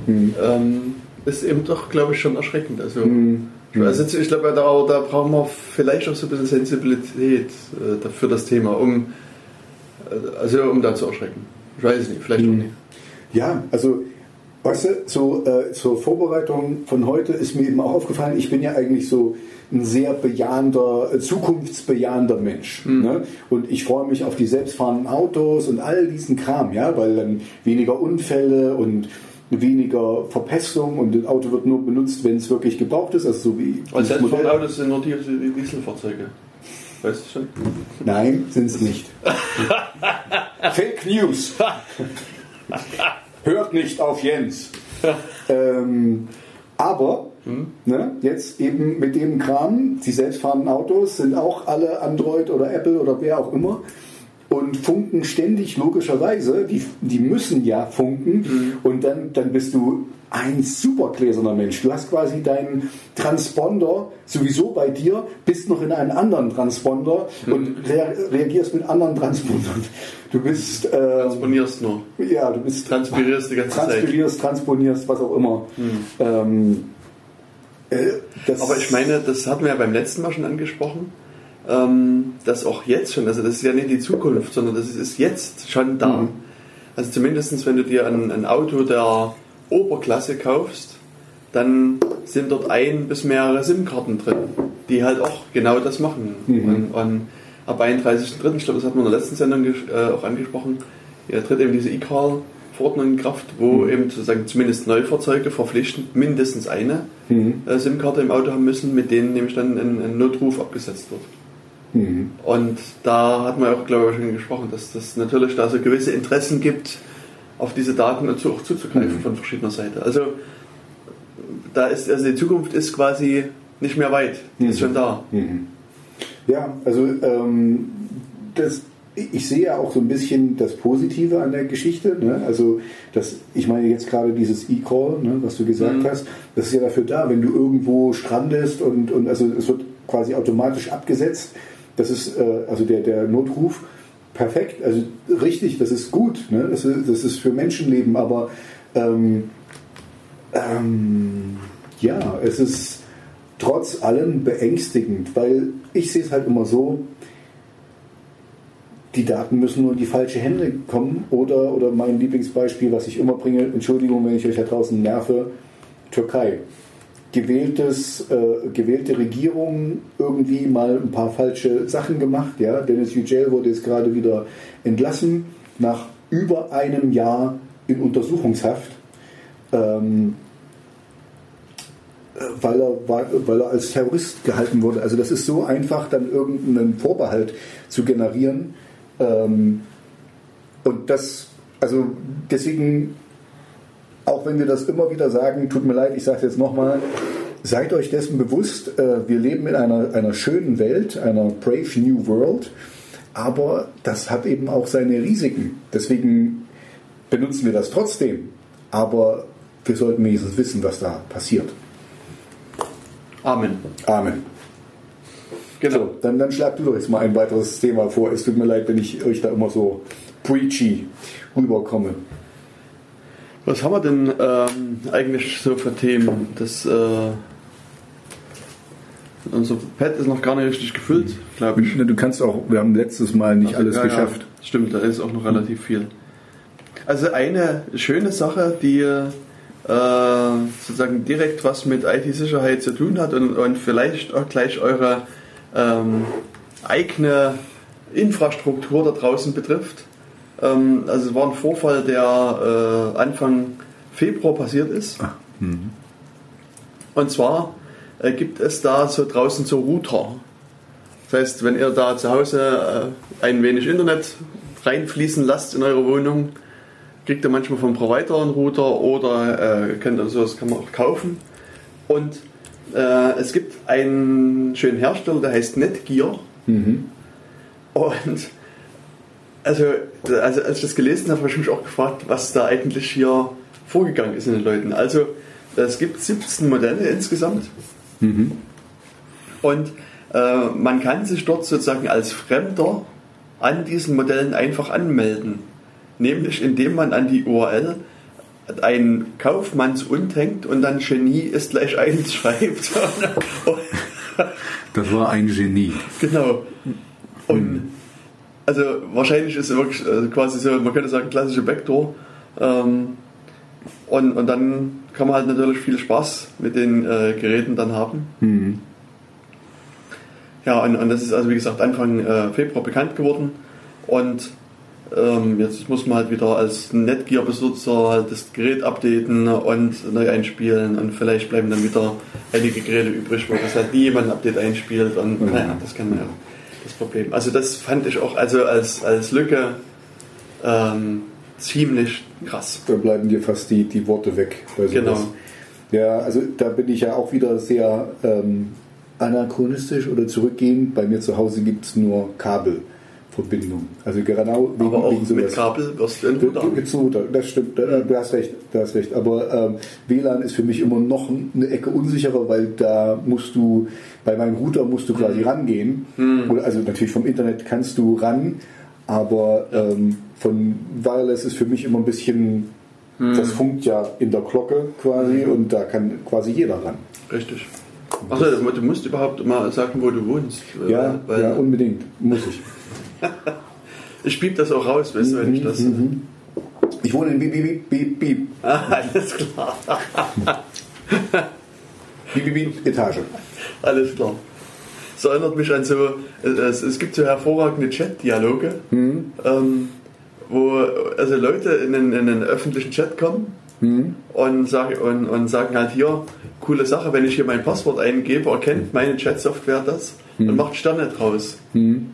Mhm. ähm, ist eben doch, glaube ich, schon erschreckend. Also, Mhm. also ich glaube, da, da brauchen wir vielleicht auch so ein bisschen Sensibilität äh, für das Thema, um, äh, also um da zu erschrecken. Ich weiß nicht, vielleicht auch nicht. Ja, also, weißt du, so, äh, zur Vorbereitung von heute ist mir eben auch aufgefallen, ich bin ja eigentlich so ein sehr bejahender, äh, zukunftsbejahender Mensch. Ne? Und ich freue mich auf die selbstfahrenden Autos und all diesen Kram, ja, weil dann weniger Unfälle und weniger Verpestung und das Auto wird nur benutzt, wenn es wirklich gebraucht ist, also so wie Modell. Selbstfahrende sind nur die, die Dieselfahrzeuge. Weißt du schon? Nein, sind es nicht. Fake News. Hört nicht auf Jens. ähm, aber ne, jetzt eben mit dem Kram, die selbstfahrenden Autos sind auch alle Android oder Apple oder wer auch immer und funken ständig logischerweise. Die, die müssen ja funken und dann, dann bist du ein super gläserner Mensch. Du hast quasi deinen Transponder sowieso bei dir, bist noch in einem anderen Transponder und rea reagierst mit anderen Transpondern. Du bist äh, Transponierst nur. ja, du bist Transpirierst die ganze Zeit. transferierst, transponierst, was auch immer. Ähm, äh, Aber ich meine, das hatten wir ja beim letzten Mal schon angesprochen, ähm, dass auch jetzt schon, also das ist ja nicht die Zukunft, sondern das ist jetzt schon da. Mhm. Also zumindest wenn du dir ein, ein Auto der Oberklasse kaufst, dann sind dort ein bis mehrere SIM-Karten drin, die halt auch genau das machen. Und, und ab 31.03., ich glaube, das hatten wir in der letzten Sendung äh, auch angesprochen, ja, tritt eben diese E-Call-Verordnung in Kraft, wo eben sozusagen zumindest Neufahrzeuge verpflichtend mindestens eine äh, SIM-Karte im Auto haben müssen, mit denen nämlich dann ein, ein Notruf abgesetzt wird. Mhm. Und da hat man auch, glaube ich, schon gesprochen, dass das natürlich da so gewisse Interessen gibt, auf diese Daten zu, auch zuzugreifen von verschiedener Seite. Also da ist also die Zukunft ist quasi nicht mehr weit, die ist schon da. Ja, also ähm, das, ich sehe ja auch so ein bisschen das Positive an der Geschichte. Ne? Also das, ich meine jetzt gerade dieses E-Call, ne, was du gesagt hast, das ist ja dafür da, wenn du irgendwo strandest und, und also es wird quasi automatisch abgesetzt. Das ist äh, also der, der Notruf perfekt, also richtig, das ist gut, ne? das, ist, das ist für Menschenleben, aber ähm, ähm, ja, es ist trotz allem beängstigend, weil ich sehe es halt immer so, die Daten müssen nur in die falsche Hände kommen oder, oder mein Lieblingsbeispiel, was ich immer bringe, Entschuldigung, wenn ich euch da draußen nerve, Türkei. Gewähltes, äh, gewählte Regierung irgendwie mal ein paar falsche Sachen gemacht. Ja? Dennis Yücel wurde jetzt gerade wieder entlassen nach über einem Jahr in Untersuchungshaft. Ähm, weil er, weil er als Terrorist gehalten wurde. Also das ist so einfach, dann irgendeinen Vorbehalt zu generieren. Ähm, und das, also deswegen, auch wenn wir das immer wieder sagen, tut mir leid, ich sage es jetzt nochmal, seid euch dessen bewusst, äh, wir leben in einer, einer schönen Welt, einer brave new world, aber das hat eben auch seine Risiken. Deswegen benutzen wir das trotzdem, aber wir sollten wenigstens wissen, was da passiert. Amen. Amen. Genau. So, dann, dann schlag du doch jetzt mal ein weiteres Thema vor. Es tut mir leid, wenn ich euch da immer so preachy rüberkomme. Was haben wir denn ähm, eigentlich so für Themen? Das, äh, unser Pad ist noch gar nicht richtig gefüllt, glaube ich. Du kannst auch, wir haben letztes Mal nicht alles Ja, geschafft. Ja, stimmt, da ist auch noch relativ viel. Also eine schöne Sache, die äh, sozusagen direkt was mit IT-Sicherheit zu tun hat und, und vielleicht auch gleich eure ähm, eigene Infrastruktur da draußen betrifft. Ähm, also es war ein Vorfall, der äh, Anfang Februar passiert ist. Und zwar äh, gibt es da so draußen so Router. Das heißt, wenn ihr da zu Hause äh, ein wenig Internet reinfließen lasst in eure Wohnung, kriegt ihr manchmal vom Provider einen Router oder äh, könnt ihr sowas kann man auch kaufen. Und äh, es gibt einen schönen Hersteller, der heißt Netgear. Mhm. Und also, also als ich das gelesen habe, habe ich mich auch gefragt, was da eigentlich hier vorgegangen ist in den Leuten. Also es gibt 17 Modelle insgesamt. Mhm. Und äh, man kann sich dort sozusagen als Fremder an diesen Modellen einfach anmelden. Nämlich indem man an die URL ein Kaufmannsund hängt und dann Genie ist gleich eins schreibt. Das war ein Genie. genau. Und also wahrscheinlich ist es wirklich äh, quasi so, man könnte sagen, klassische Backdoor. Ähm, und, und dann kann man halt natürlich viel Spaß mit den äh, Geräten dann haben. Mhm. Ja, und, und das ist also wie gesagt Anfang äh, Februar bekannt geworden. Und ähm, jetzt muss man halt wieder als Netgear-Besitzer halt das Gerät updaten und neu einspielen und vielleicht bleiben dann wieder einige Geräte übrig, wo das halt nie jemand ein Update einspielt und Mhm. naja, das kann man ja Problem. Also das fand ich auch also als, als Lücke ähm, ziemlich krass. Da bleiben dir fast die, die Worte weg. Genau. Ja, also da bin ich ja auch wieder sehr ähm, anachronistisch oder zurückgehend. Bei mir zu Hause gibt es nur Kabelverbindung. Also genau wegen, Aber auch wegen sowas. mit Kabel wirst du Router, das stimmt, da- du hast recht, du hast recht. Aber ähm, WLAN ist für mich immer noch eine Ecke unsicherer, weil da musst du, bei meinem Router musst du Hm. quasi rangehen. Oder, also natürlich vom Internet kannst du ran, aber ähm, von Wireless ist für mich immer ein bisschen, Hm. das funkt ja in der Glocke quasi und da kann quasi jeder ran. Richtig. Achso, du musst überhaupt mal sagen, wo du wohnst. äh, Ja, weil ja, unbedingt, muss ich. ich piep das auch raus, weißt du, wenn ich das. Mhm. Ich wohne in Beep, Beep, Beep, Ah, alles klar. Beep, Beep, Beep, Etage. Alles klar. Es erinnert mich an so, es, es gibt so hervorragende Chat-Dialoge, ähm, wo also Leute in einen, in einen öffentlichen Chat kommen und, sagen, und, und sagen halt hier, coole Sache, wenn ich hier mein Passwort eingebe, erkennt meine Chat-Software das und macht Sterne draus.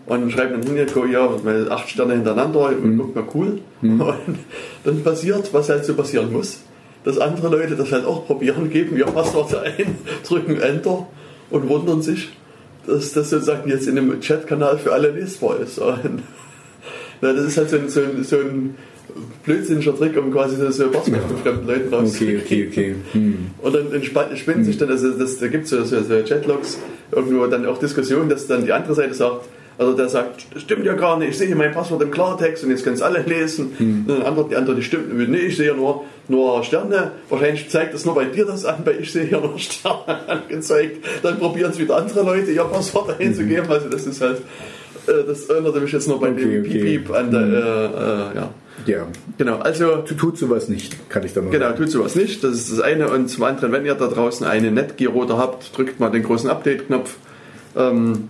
Und schreibt dann hin, ja, acht Sterne hintereinander und guck mal, cool. Und dann passiert, was halt so passieren muss, dass andere Leute das halt auch probieren, geben ihr Passwort ein, drücken Enter und wundern sich, dass das sozusagen jetzt in einem Chatkanal für alle lesbar ist. Und, na, das ist halt so ein, so ein, so ein blödsinniger Trick, um quasi so, so Passwort von fremden Leuten Okay, rauszukriegen. okay, okay. Hm. Und dann entspannt, spinnen sich dann, also das, da gibt es so, so, so Chatlogs, irgendwo dann auch Diskussionen, dass dann die andere Seite sagt, also der sagt, stimmt ja gar nicht, ich sehe hier mein Passwort im Klartext und jetzt können es alle lesen. Und dann antwortet die andere, die stimmt, nee, ich sehe hier nur, nur Sterne. Wahrscheinlich zeigt das nur bei dir das an, weil ich sehe hier nur Sterne angezeigt. Dann probieren es wieder andere Leute, ihr Passwort einzugeben. Also das ist halt, äh, das erinnerte mich jetzt nur bei Okay, dem okay. Piep-Piep an der, äh, äh, ja. Ja, Genau, also Tu- tut sowas nicht, kann ich da noch Genau, sagen. tut sowas nicht. Das ist das eine. Und zum anderen, wenn ihr da draußen einen Netgear-Router habt, drückt mal den großen Update-Knopf. Ähm,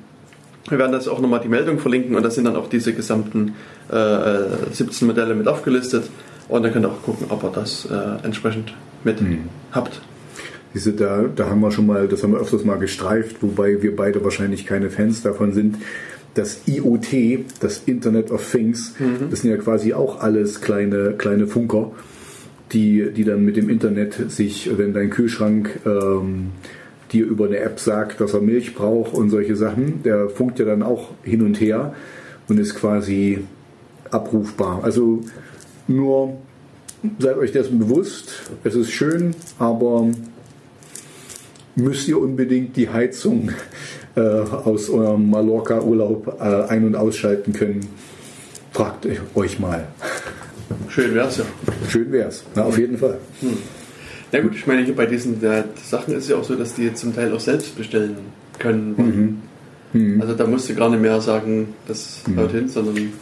wir werden das auch nochmal die Meldung verlinken und da sind dann auch diese gesamten äh, äh, 17 Modelle mit aufgelistet. Und dann könnt ihr auch gucken, ob ihr das äh, entsprechend mit habt. Siehst du, da, da haben wir schon mal, das haben wir öfters mal gestreift, wobei wir beide wahrscheinlich keine Fans davon sind. Das IoT, das Internet of Things, das sind ja quasi auch alles kleine, kleine Funker, die, die dann mit dem Internet sich, wenn dein Kühlschrank ähm, dir über eine App sagt, dass er Milch braucht und solche Sachen, der funkt ja dann auch hin und her und ist quasi abrufbar. Also nur seid euch dessen bewusst, es ist schön, aber müsst ihr unbedingt die Heizung äh, aus eurem Mallorca-Urlaub äh, ein- und ausschalten können? Fragt euch mal. Schön wär's ja. Schön wär's. Na, auf jeden Fall. Na gut, ich meine, hier bei diesen Sachen ist es ja auch so, dass die zum Teil auch selbst bestellen können. Also da musst du gar nicht mehr sagen, das haut hin, sondern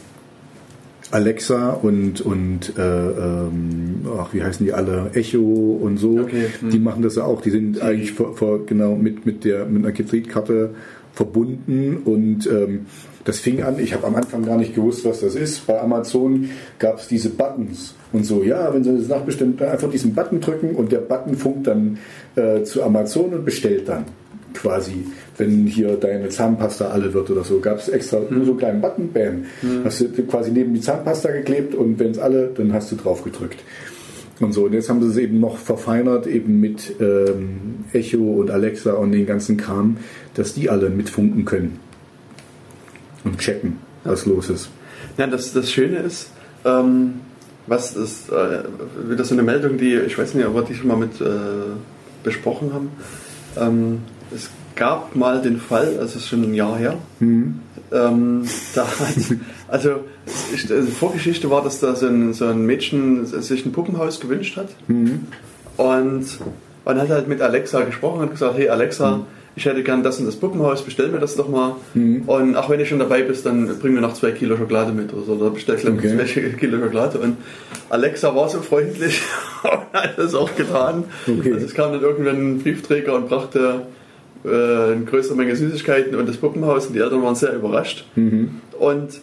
Alexa und, und äh, ähm, ach, wie heißen die alle? Echo und so. Okay, hm. Die machen das ja auch. Die sind eigentlich vor, vor, genau mit, mit, der, mit einer Kreditkarte verbunden und ähm, das fing an, ich habe am Anfang gar nicht gewusst, was das ist. Bei Amazon gab es diese Buttons und so, ja, wenn Sie das nachbestimmt, dann einfach diesen Button drücken und der Button funkt dann äh, zu Amazon und bestellt dann. quasi, wenn hier deine Zahnpasta alle wird oder so, gab es extra nur so einen kleinen Button, bam. Hast du quasi neben die Zahnpasta geklebt und wenn es alle, dann hast du drauf gedrückt. Und so, und jetzt haben sie es eben noch verfeinert, eben mit ähm, Echo und Alexa und den ganzen Kram, dass die alle mitfunken können und checken, was los ist. Ja, das, das Schöne ist, ähm, was ist äh, wieder so eine Meldung, die, ich weiß nicht, ob wir die schon mal mit äh, besprochen haben. Ähm, es gab mal den Fall, also ist schon ein Jahr her, ähm, da hat, also also Vorgeschichte war, dass da so ein, so ein Mädchen sich ein Puppenhaus gewünscht hat und man hat halt mit Alexa gesprochen und gesagt, hey Alexa, ich hätte gern das und das Puppenhaus, bestell mir das doch mal. Und auch wenn ich schon dabei bist, dann bring mir noch zwei Kilo Schokolade mit oder so. Oder bestell gleich Okay. zwei Kilo Schokolade. Und Alexa war so freundlich und hat das auch getan. Okay. Also es kam dann irgendwann ein Briefträger und brachte äh, eine größere Menge Süßigkeiten und das Puppenhaus und die Eltern waren sehr überrascht. Und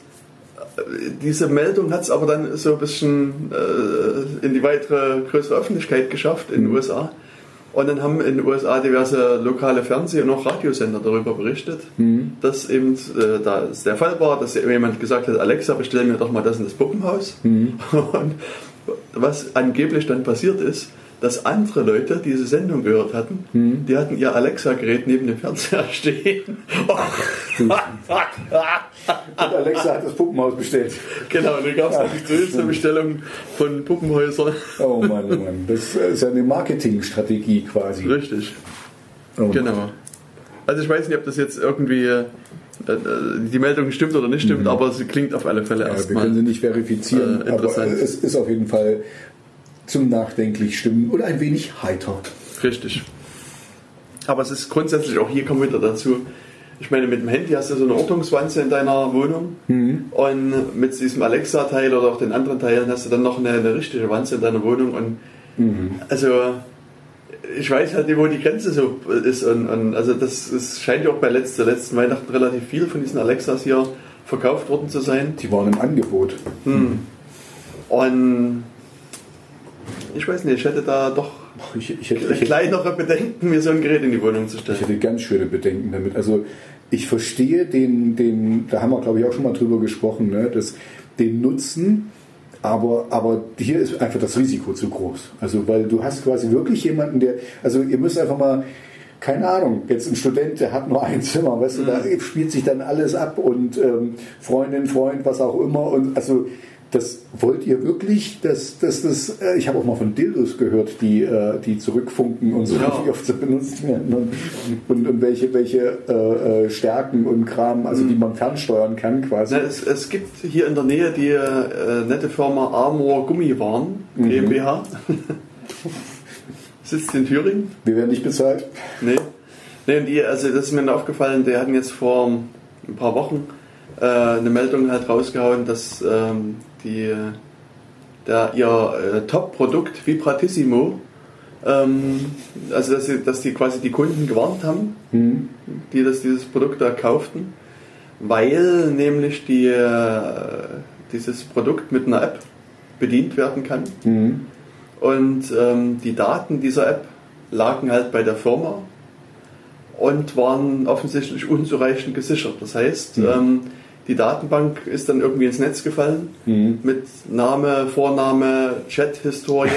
äh, diese Meldung hat es aber dann so ein bisschen äh, in die weitere größere Öffentlichkeit geschafft in den USA. Und dann haben in den USA diverse lokale Fernseh- und auch Radiosender darüber berichtet, dass eben äh, da es der Fall war, dass jemand gesagt hat, Alexa, bestell mir doch mal das in das Puppenhaus. Und was angeblich dann passiert ist, dass andere Leute diese Sendung gehört hatten, die hatten ihr Alexa-Gerät neben dem Fernseher stehen. Und Alexa hat das Puppenhaus bestellt. genau, dann gab es halt die größte Bestellung von Puppenhäusern. Oh Mann, oh Mann. Das ist ja eine Marketingstrategie quasi. Richtig. Oh. Genau. Also ich weiß nicht, ob das jetzt irgendwie äh, äh, die Meldung stimmt oder nicht stimmt, aber sie klingt auf alle Fälle Ja, wir erstmal. können sie nicht verifizieren, äh, aber interessant. es ist auf jeden Fall zum Nachdenklich stimmen und ein wenig heiter. Richtig. Aber es ist grundsätzlich auch hier kommen wir wieder dazu. Ich meine, mit dem Handy hast du so eine Ortungswanze in deiner Wohnung und mit diesem Alexa-Teil oder auch den anderen Teilen hast du dann noch eine, eine richtige Wanze in deiner Wohnung und also ich weiß halt nicht, wo die Grenze so ist und, und also das, das scheint ja auch bei letzter, letzten Weihnachten relativ viel von diesen Alexas hier verkauft worden zu sein. Die waren im Angebot. Und ich weiß nicht, ich hätte da doch Ich, ich, hätte, ich, kleinere Bedenken, mir so ein Gerät in die Wohnung zu ich stellen. hätte ganz schöne Bedenken damit. Also ich verstehe den, den da haben wir glaube ich auch schon mal drüber gesprochen, ne, dass den Nutzen, aber, aber hier ist einfach das Risiko zu groß. Also weil du hast quasi wirklich jemanden, der, also ihr müsst einfach mal keine Ahnung, jetzt ein Student, der hat nur ein Zimmer, weißt du, da spielt sich dann alles ab und ähm, Freundin, Freund, was auch immer. Und also das wollt ihr wirklich, dass dass das, äh, ich habe auch mal von Dildos gehört, die, äh, die zurückfunken und so, Ja. wie oft sie benutzt werden und, und, und welche, welche äh, äh, Stärken und Kram, also die man fernsteuern kann quasi. Na, es, es gibt hier in der Nähe die äh, nette Firma Armor Gummiwaren GmbH. Sitzt in Thüringen. Wir werden nicht bezahlt. Nee. Nee, und die, also das ist mir aufgefallen, die hatten jetzt vor ein paar Wochen äh, eine Meldung halt rausgehauen, dass ähm, die, der, ihr äh, Top-Produkt Vibratissimo, ähm, also dass, sie, dass die quasi die Kunden gewarnt haben, die das, dieses Produkt da kauften, weil nämlich die, äh, dieses Produkt mit einer App bedient werden kann. Und ähm, die Daten dieser App lagen halt bei der Firma und waren offensichtlich unzureichend gesichert. Das heißt, ähm, die Datenbank ist dann irgendwie ins Netz gefallen mit Name, Vorname, Chat-Historie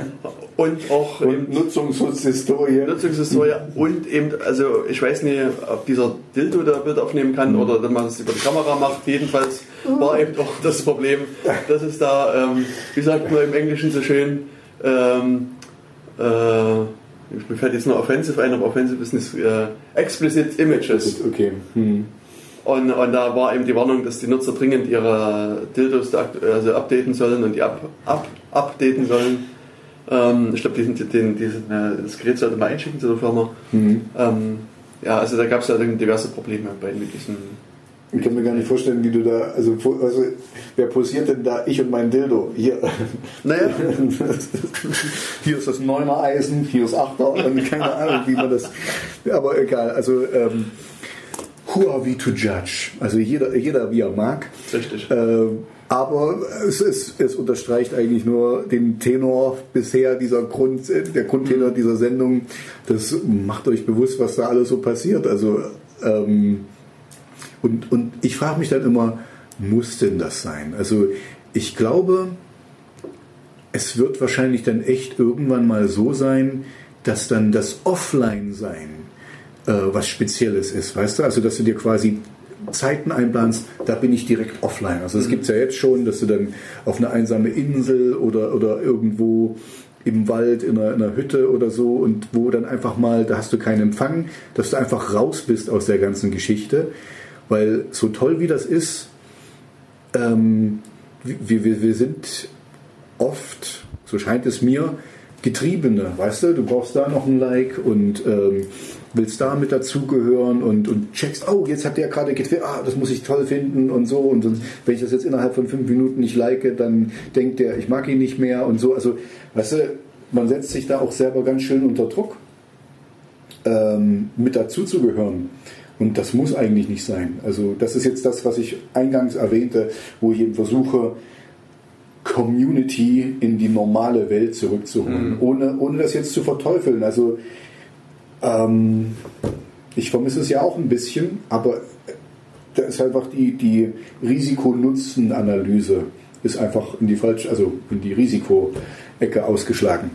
und auch Und Nutzungshistorie. Nutzungshistorie und eben, also ich weiß nicht, ob dieser Dildo da Bild aufnehmen kann oder dass man es über die Kamera macht. Jedenfalls war eben auch das Problem, dass es da, ähm, wie sagt man im Englischen so schön, ähm, äh, mir fällt jetzt nur Offensive ein, aber Offensive ist nicht, äh, Explicit Images. Okay. Hm. Und, und da war eben die Warnung, dass die Nutzer dringend ihre Dildos also updaten sollen und die up, up, updaten sollen. Ähm, ich glaube, diesen, den, diesen, äh, das Gerät sollte man einschicken zu der Firma. Ähm, ja, also da gab es ja dann diverse Probleme bei mit diesem. Ich kann mir gar nicht vorstellen, wie du da, also, also wer posiert denn da ich und mein Dildo? Hier. Naja, hier ist das Neuner Eisen, hier ist Achter und keine Ahnung, wie man das. Aber egal, also ähm, who are we to judge? Also jeder, jeder wie er mag. Richtig. Äh, aber es, es, es unterstreicht eigentlich nur den Tenor bisher dieser Grund, der Grundtenor dieser Sendung. Das macht euch bewusst, was da alles so passiert. Also ähm, und, und ich frage mich dann immer, muss denn das sein? Also ich glaube, es wird wahrscheinlich dann echt irgendwann mal so sein, dass dann das Offline-Sein äh, was Spezielles ist, weißt du? Also dass du dir quasi Zeiten einplanst, da bin ich direkt offline. Also es mhm. gibt es ja jetzt schon, dass du dann auf eine einsame Insel oder, oder irgendwo im Wald, in einer, in einer, Hütte oder so und wo dann einfach mal, da hast du keinen Empfang, dass du einfach raus bist aus der ganzen Geschichte. Weil so toll wie das ist, ähm, wir, wir, wir sind oft, so scheint es mir, Getriebene, weißt du, du brauchst da noch ein Like und ähm, willst da mit dazugehören und, und checkst, oh, jetzt hat der gerade getwittert, ah, das muss ich toll finden und so. Und wenn ich das jetzt innerhalb von fünf Minuten nicht like, dann denkt der, ich mag ihn nicht mehr und so. Also, weißt du, man setzt sich da auch selber ganz schön unter Druck, ähm, mit dazuzugehören. Und das muss eigentlich nicht sein. Also, das ist jetzt das, was ich eingangs erwähnte, wo ich eben versuche, Community in die normale Welt zurückzuholen, mhm. ohne, ohne das jetzt zu verteufeln. Also ähm, ich vermisse es ja auch ein bisschen, aber da ist einfach die, die Risiko-Nutzen-Analyse ist einfach in die falsche, also in die Risiko-Ecke ausgeschlagen.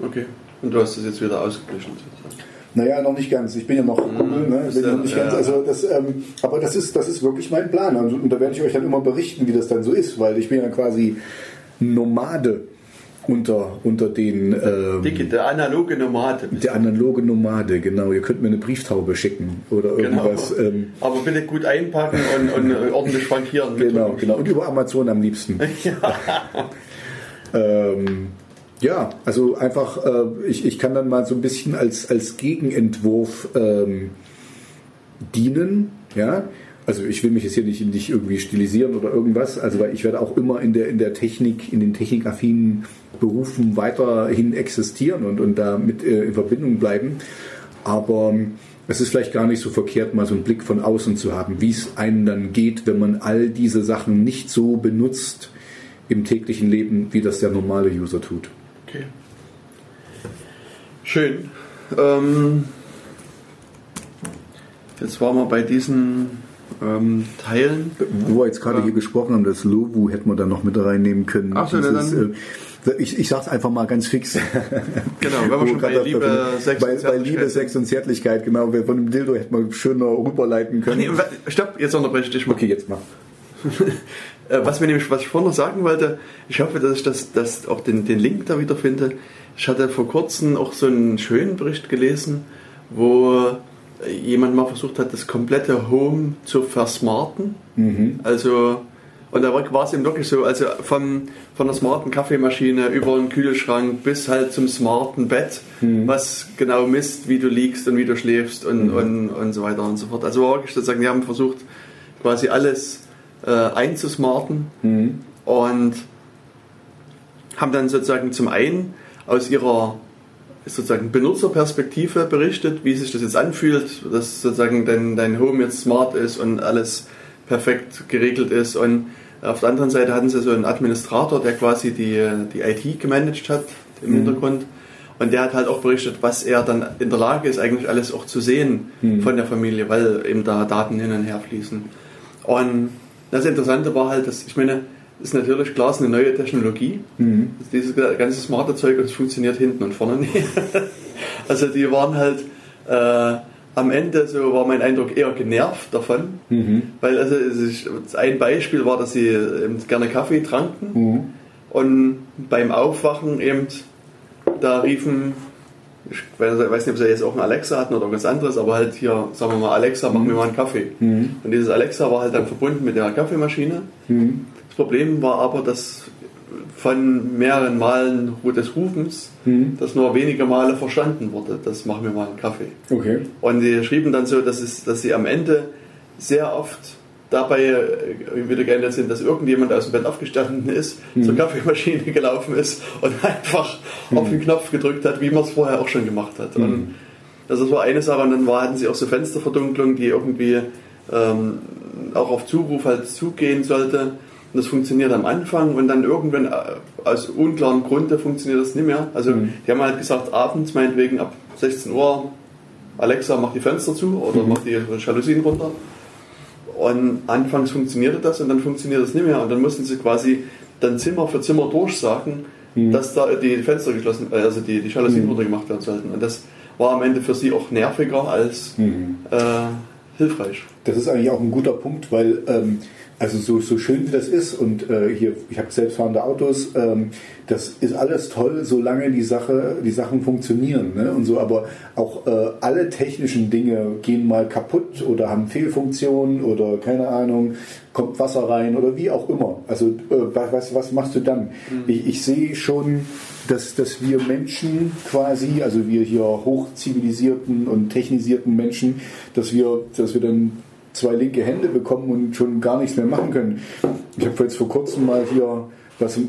Okay. Und du hast das jetzt wieder ausgeglichen? Naja, noch nicht ganz. Ich bin ja noch Kumpel, ne? bin ja noch nicht ganz. Also das, ähm, aber das ist, das ist wirklich mein Plan. Und, da werde ich euch dann immer berichten, wie das dann so ist, weil ich bin ja quasi Nomade unter, unter den. Ähm, Dicke, der analoge Nomade. Der analoge Nomade, genau. Ihr könnt mir eine Brieftaube schicken oder genau. irgendwas. Genau. Ähm, Aber bitte gut einpacken und, und ordentlich frankieren. Genau, genau. Und über Amazon am liebsten. ja. ähm, ja, also einfach, äh, ich, ich kann dann mal so ein bisschen als, als Gegenentwurf ähm, dienen, ja. Also ich will mich jetzt hier nicht, nicht irgendwie stilisieren oder irgendwas, also weil ich werde auch immer in der, in der Technik, in den technikaffinen Berufen weiterhin existieren und, und damit äh, in Verbindung bleiben. Aber ähm, es ist vielleicht gar nicht so verkehrt, mal so einen Blick von außen zu haben, wie es einem dann geht, wenn man all diese Sachen nicht so benutzt im täglichen Leben, wie das der normale User tut. Okay. Schön. Ähm, jetzt waren wir bei diesen ähm, Teilen. Wo wir jetzt gerade ja. hier gesprochen haben, das Lovu hätten wir da noch mit reinnehmen können. Ach so, Dieses, dann, äh, ich, ich sage es einfach mal ganz fix. Genau, wenn wir schon bei Liebe, Sex, bei, bei Liebe, Sex und Zärtlichkeit, genau, von dem Dildo hätten wir schöner rüberleiten können. Nee, stopp, jetzt unterbreche ich dich mal. Okay, jetzt mal. Äh, was, mir nämlich, was ich vorhin noch sagen wollte, ich hoffe, dass ich das, das auch den, den Link da wieder finde. Ich hatte vor kurzem auch so einen schönen Bericht gelesen, wo jemand mal versucht hat, das komplette Home zu versmarten. Mhm. Also, und da war es eben wirklich so, also von, von der smarten Kaffeemaschine über den Kühlschrank bis halt zum smarten Bett, mhm. was genau misst, wie du liegst und wie du schläfst und, mhm. und, und so weiter und so fort. Also wirklich sozusagen, die haben versucht, quasi alles äh, einzusmarten mhm. und haben dann sozusagen zum einen aus ihrer sozusagen Benutzerperspektive berichtet, wie sich das jetzt anfühlt, dass sozusagen dein, dein Home jetzt smart ist und alles perfekt geregelt ist. Und auf der anderen Seite hatten sie so einen Administrator, der quasi die, die IT gemanagt hat im mhm. Hintergrund. Und der hat halt auch berichtet, was er dann in der Lage ist, eigentlich alles auch zu sehen mhm. von der Familie, weil eben da Daten hin und her fließen. Und das Interessante war halt, dass ich meine, ist natürlich ist eine neue Technologie. Mhm. Dieses ganze smarte Zeug und es funktioniert hinten und vorne nicht. also die waren halt äh, am Ende, so war mein Eindruck, eher genervt davon. Mhm. Weil also ein Beispiel war, dass sie eben gerne Kaffee tranken mhm. und beim Aufwachen eben da riefen, ich weiß nicht, ob sie jetzt auch ein Alexa hatten oder was anderes, aber halt hier, sagen wir mal, Alexa, mach mir mal einen Kaffee. Mhm. Und dieses Alexa war halt dann verbunden mit der Kaffeemaschine. Mhm. Das Problem war aber, dass von mehreren Malen des Rufens, mhm. dass nur wenige Male verstanden wurde, das machen wir mal einen Kaffee. Okay. Und die schrieben dann so, dass, es, dass sie am Ende sehr oft dabei äh, wieder geändert sind, dass irgendjemand aus dem Bett aufgestanden ist, mhm. zur Kaffeemaschine gelaufen ist und einfach mhm. auf den Knopf gedrückt hat, wie man es vorher auch schon gemacht hat. Und, Also das war eine Sache und dann war, hatten sie auch so Fensterverdunklung, die irgendwie ähm, auch auf Zuruf halt zugehen sollte. Und das funktioniert am Anfang und dann irgendwann äh, aus unklaren Gründen funktioniert das nicht mehr. Also Mhm. die haben halt gesagt, abends meinetwegen ab 16 Uhr, Alexa macht die Fenster zu oder Mhm. macht die Jalousien runter. Und anfangs funktionierte das und dann funktioniert das nicht mehr. Und dann mussten sie quasi dann Zimmer für Zimmer durchsagen, Mhm. dass da die Fenster geschlossen, äh, also die, die Jalousien runtergemacht werden sollten. Und das war am Ende für sie auch nerviger als Mhm. äh, hilfreich. Das ist eigentlich auch ein guter Punkt, weil ähm, also so, so schön wie das ist und äh, hier, ich habe selbstfahrende Autos, ähm, das ist alles toll, solange die Sache, die Sachen funktionieren ne? und so, aber auch äh, alle technischen Dinge gehen mal kaputt oder haben Fehlfunktionen oder keine Ahnung, kommt Wasser rein oder wie auch immer. Also äh, was, was machst du dann? Ich, ich sehe schon, dass, dass wir Menschen quasi, also wir hier hochzivilisierten und technisierten Menschen, dass wir, dass wir dann zwei linke Hände bekommen und schon gar nichts mehr machen können. Ich habe jetzt vor kurzem mal hier was äh,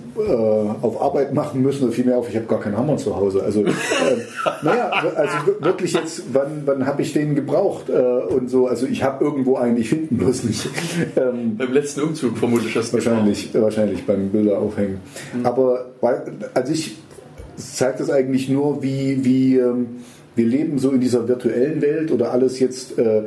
auf Arbeit machen müssen, oder vielmehr auf, ich habe gar keinen Hammer zu Hause. Also, äh, naja, also wirklich jetzt, wann, wann habe ich den gebraucht äh, und so, also ich habe irgendwo einen, ich finde ihn bloß nicht. Ähm, Beim letzten Umzug vermutlich hast du Wahrscheinlich, wahrscheinlich beim Bilder aufhängen. Aber weil- also ich zeigt das eigentlich nur, wie, wie ähm, wir leben so in dieser virtuellen Welt oder alles jetzt. Äh,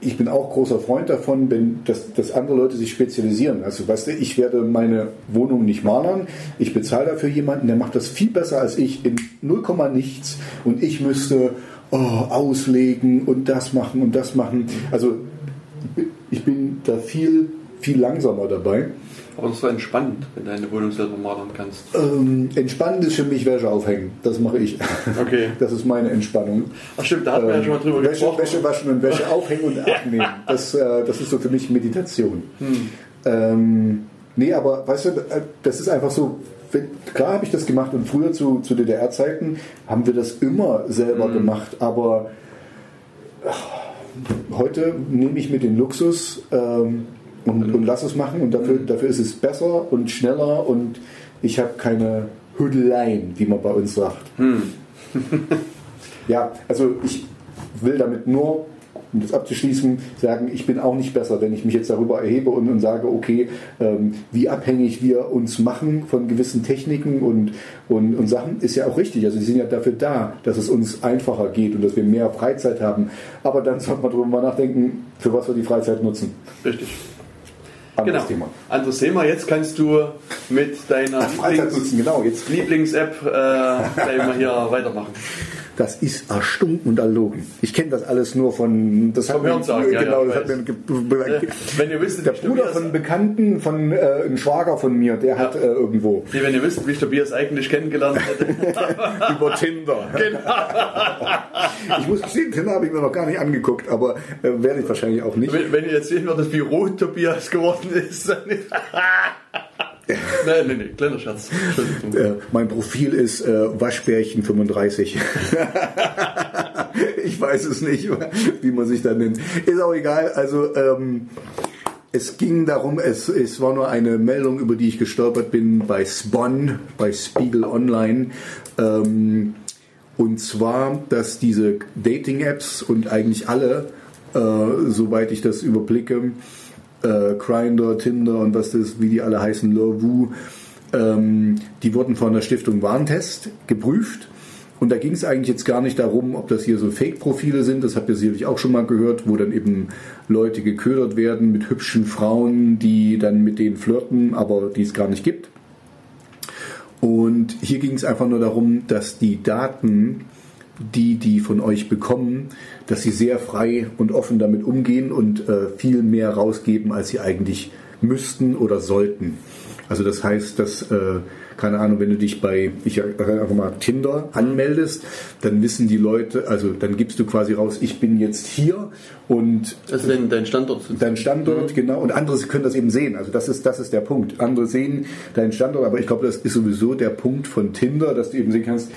ich bin auch großer Freund davon, wenn dass, dass andere Leute sich spezialisieren. Also weißt du, ich werde meine Wohnung nicht malern. Ich bezahle dafür jemanden, der macht das viel besser als ich in 0, nichts. Und ich müsste oh, auslegen und das machen und das machen. Also ich bin da viel, viel langsamer dabei. Aber das war entspannt, wenn du deine Wohnung selber malern kannst. Ähm, entspannend ist für mich Wäsche aufhängen. Das mache ich. Okay. Das ist meine Entspannung. Ach stimmt, da hatten wir ja schon mal drüber Wäsche, gesprochen. Wäsche waschen und Wäsche aufhängen und abnehmen. Das, äh, das ist so für mich Meditation. Hm. Ähm, nee, aber weißt du, äh, das ist einfach so. wenn- Klar habe ich das gemacht und früher zu, zu DDR-Zeiten haben wir das immer selber Hm. gemacht, aber ach, heute nehme ich mir den Luxus ähm, und, und lass es machen und dafür, dafür ist es besser und schneller und ich habe keine Hüdeleien, wie man bei uns sagt. Ja, also ich will damit nur, um das abzuschließen, sagen, ich bin auch nicht besser, wenn ich mich jetzt darüber erhebe und, und sage, okay, ähm, wie abhängig wir uns machen von gewissen Techniken und, und, und Sachen, ist ja auch richtig. Also die sind ja dafür da, dass es uns einfacher geht und dass wir mehr Freizeit haben. Aber dann sollte man darüber mal nachdenken, für was wir die Freizeit nutzen. Richtig. Anderes Genau. Thema. Anderes Thema. Jetzt kannst du mit deiner Lieblings- genau. Lieblings-App äh, gleich mal hier weitermachen. Das ist erstunken und erlogen. Ich kenne das alles nur von... Das Vom mir- Hörensagen, ja, genau, ja, das hat mir Äh, wenn ihr wisst, Der wie Bruder von Bekannten, von äh, einem Schwager von mir, der hat äh, irgendwo Nee, wenn ihr wisst, wie ich Tobias eigentlich kennengelernt hätte. über Tinder. genau. Ich muss gestehen, Tinder habe ich mir noch gar nicht angeguckt, aber äh, werde ich wahrscheinlich auch nicht. Wenn, wenn ihr jetzt sehen würdet, wie rot Tobias geworden ist, dann ist. nein, nein, nein, kleiner. Äh, mein Profil ist äh, Waschbärchen 35. ich weiß es nicht, wie man sich da nennt. Ist auch egal. Also ähm, es ging darum, es, es war nur eine Meldung, über die ich gestolpert bin bei Spon, bei Spiegel Online. Ähm, und zwar, dass diese Dating-Apps und eigentlich alle, äh, soweit ich das überblicke, äh, Grindr, Tinder und was das, wie die alle heißen, Lovoo, ähm, die wurden von der Stiftung Warentest geprüft. Und da ging es eigentlich jetzt gar nicht darum, ob das hier so Fake-Profile sind, das habt ihr sicherlich auch schon mal gehört, wo dann eben Leute geködert werden mit hübschen Frauen, die dann mit denen flirten, aber die es gar nicht gibt. Und hier ging es einfach nur darum, dass die Daten, die die von euch bekommen, dass sie sehr frei und offen damit umgehen und äh, viel mehr rausgeben, als sie eigentlich müssten oder sollten. Also das heißt, dass, äh, keine Ahnung, wenn du dich bei, ich sag einfach mal Tinder anmeldest, dann wissen die Leute, also dann gibst du quasi raus, ich bin jetzt hier und Also dein, dein Standort. dein Standort, genau, und andere können das eben sehen. Also das ist, das ist der Punkt. Andere sehen deinen Standort, aber ich glaube, das ist sowieso der Punkt von Tinder, dass du eben sehen kannst,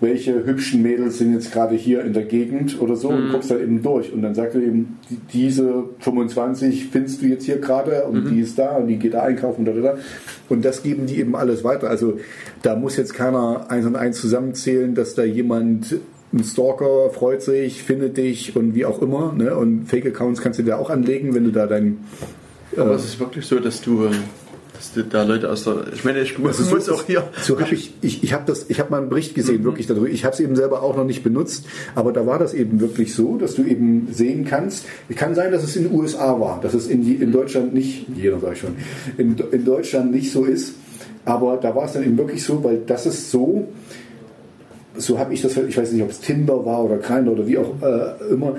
welche hübschen Mädels sind jetzt gerade hier in der Gegend oder so und guckst halt eben durch. Und dann sagt er eben, die- diese 25 findest du jetzt hier gerade und die ist da und die geht da einkaufen da, da, da. Und das geben die eben alles weiter. Also da muss jetzt keiner eins und eins zusammenzählen, dass da jemand ein Stalker freut sich, findet dich und wie auch immer. Ne? Und Fake-Accounts kannst du dir auch anlegen, wenn du da dein. Aber es ist wirklich so, dass du, äh, dass da Leute aus der. Ich meine, ich muss, Also muss auch hier. So hab ich, ich, ich habe das, ich habe mal einen Bericht gesehen, wirklich darüber. Ich habe es eben selber auch noch nicht benutzt, aber da war das eben wirklich so, dass du eben sehen kannst. Kann sein, dass es in den USA war, dass es in, in Deutschland nicht, jeder sag ich schon, in, in Deutschland nicht so ist. Aber da war es dann eben wirklich so, weil das ist so, so habe ich das, ich weiß nicht, ob es Tinder war oder Grindr oder wie auch äh, immer,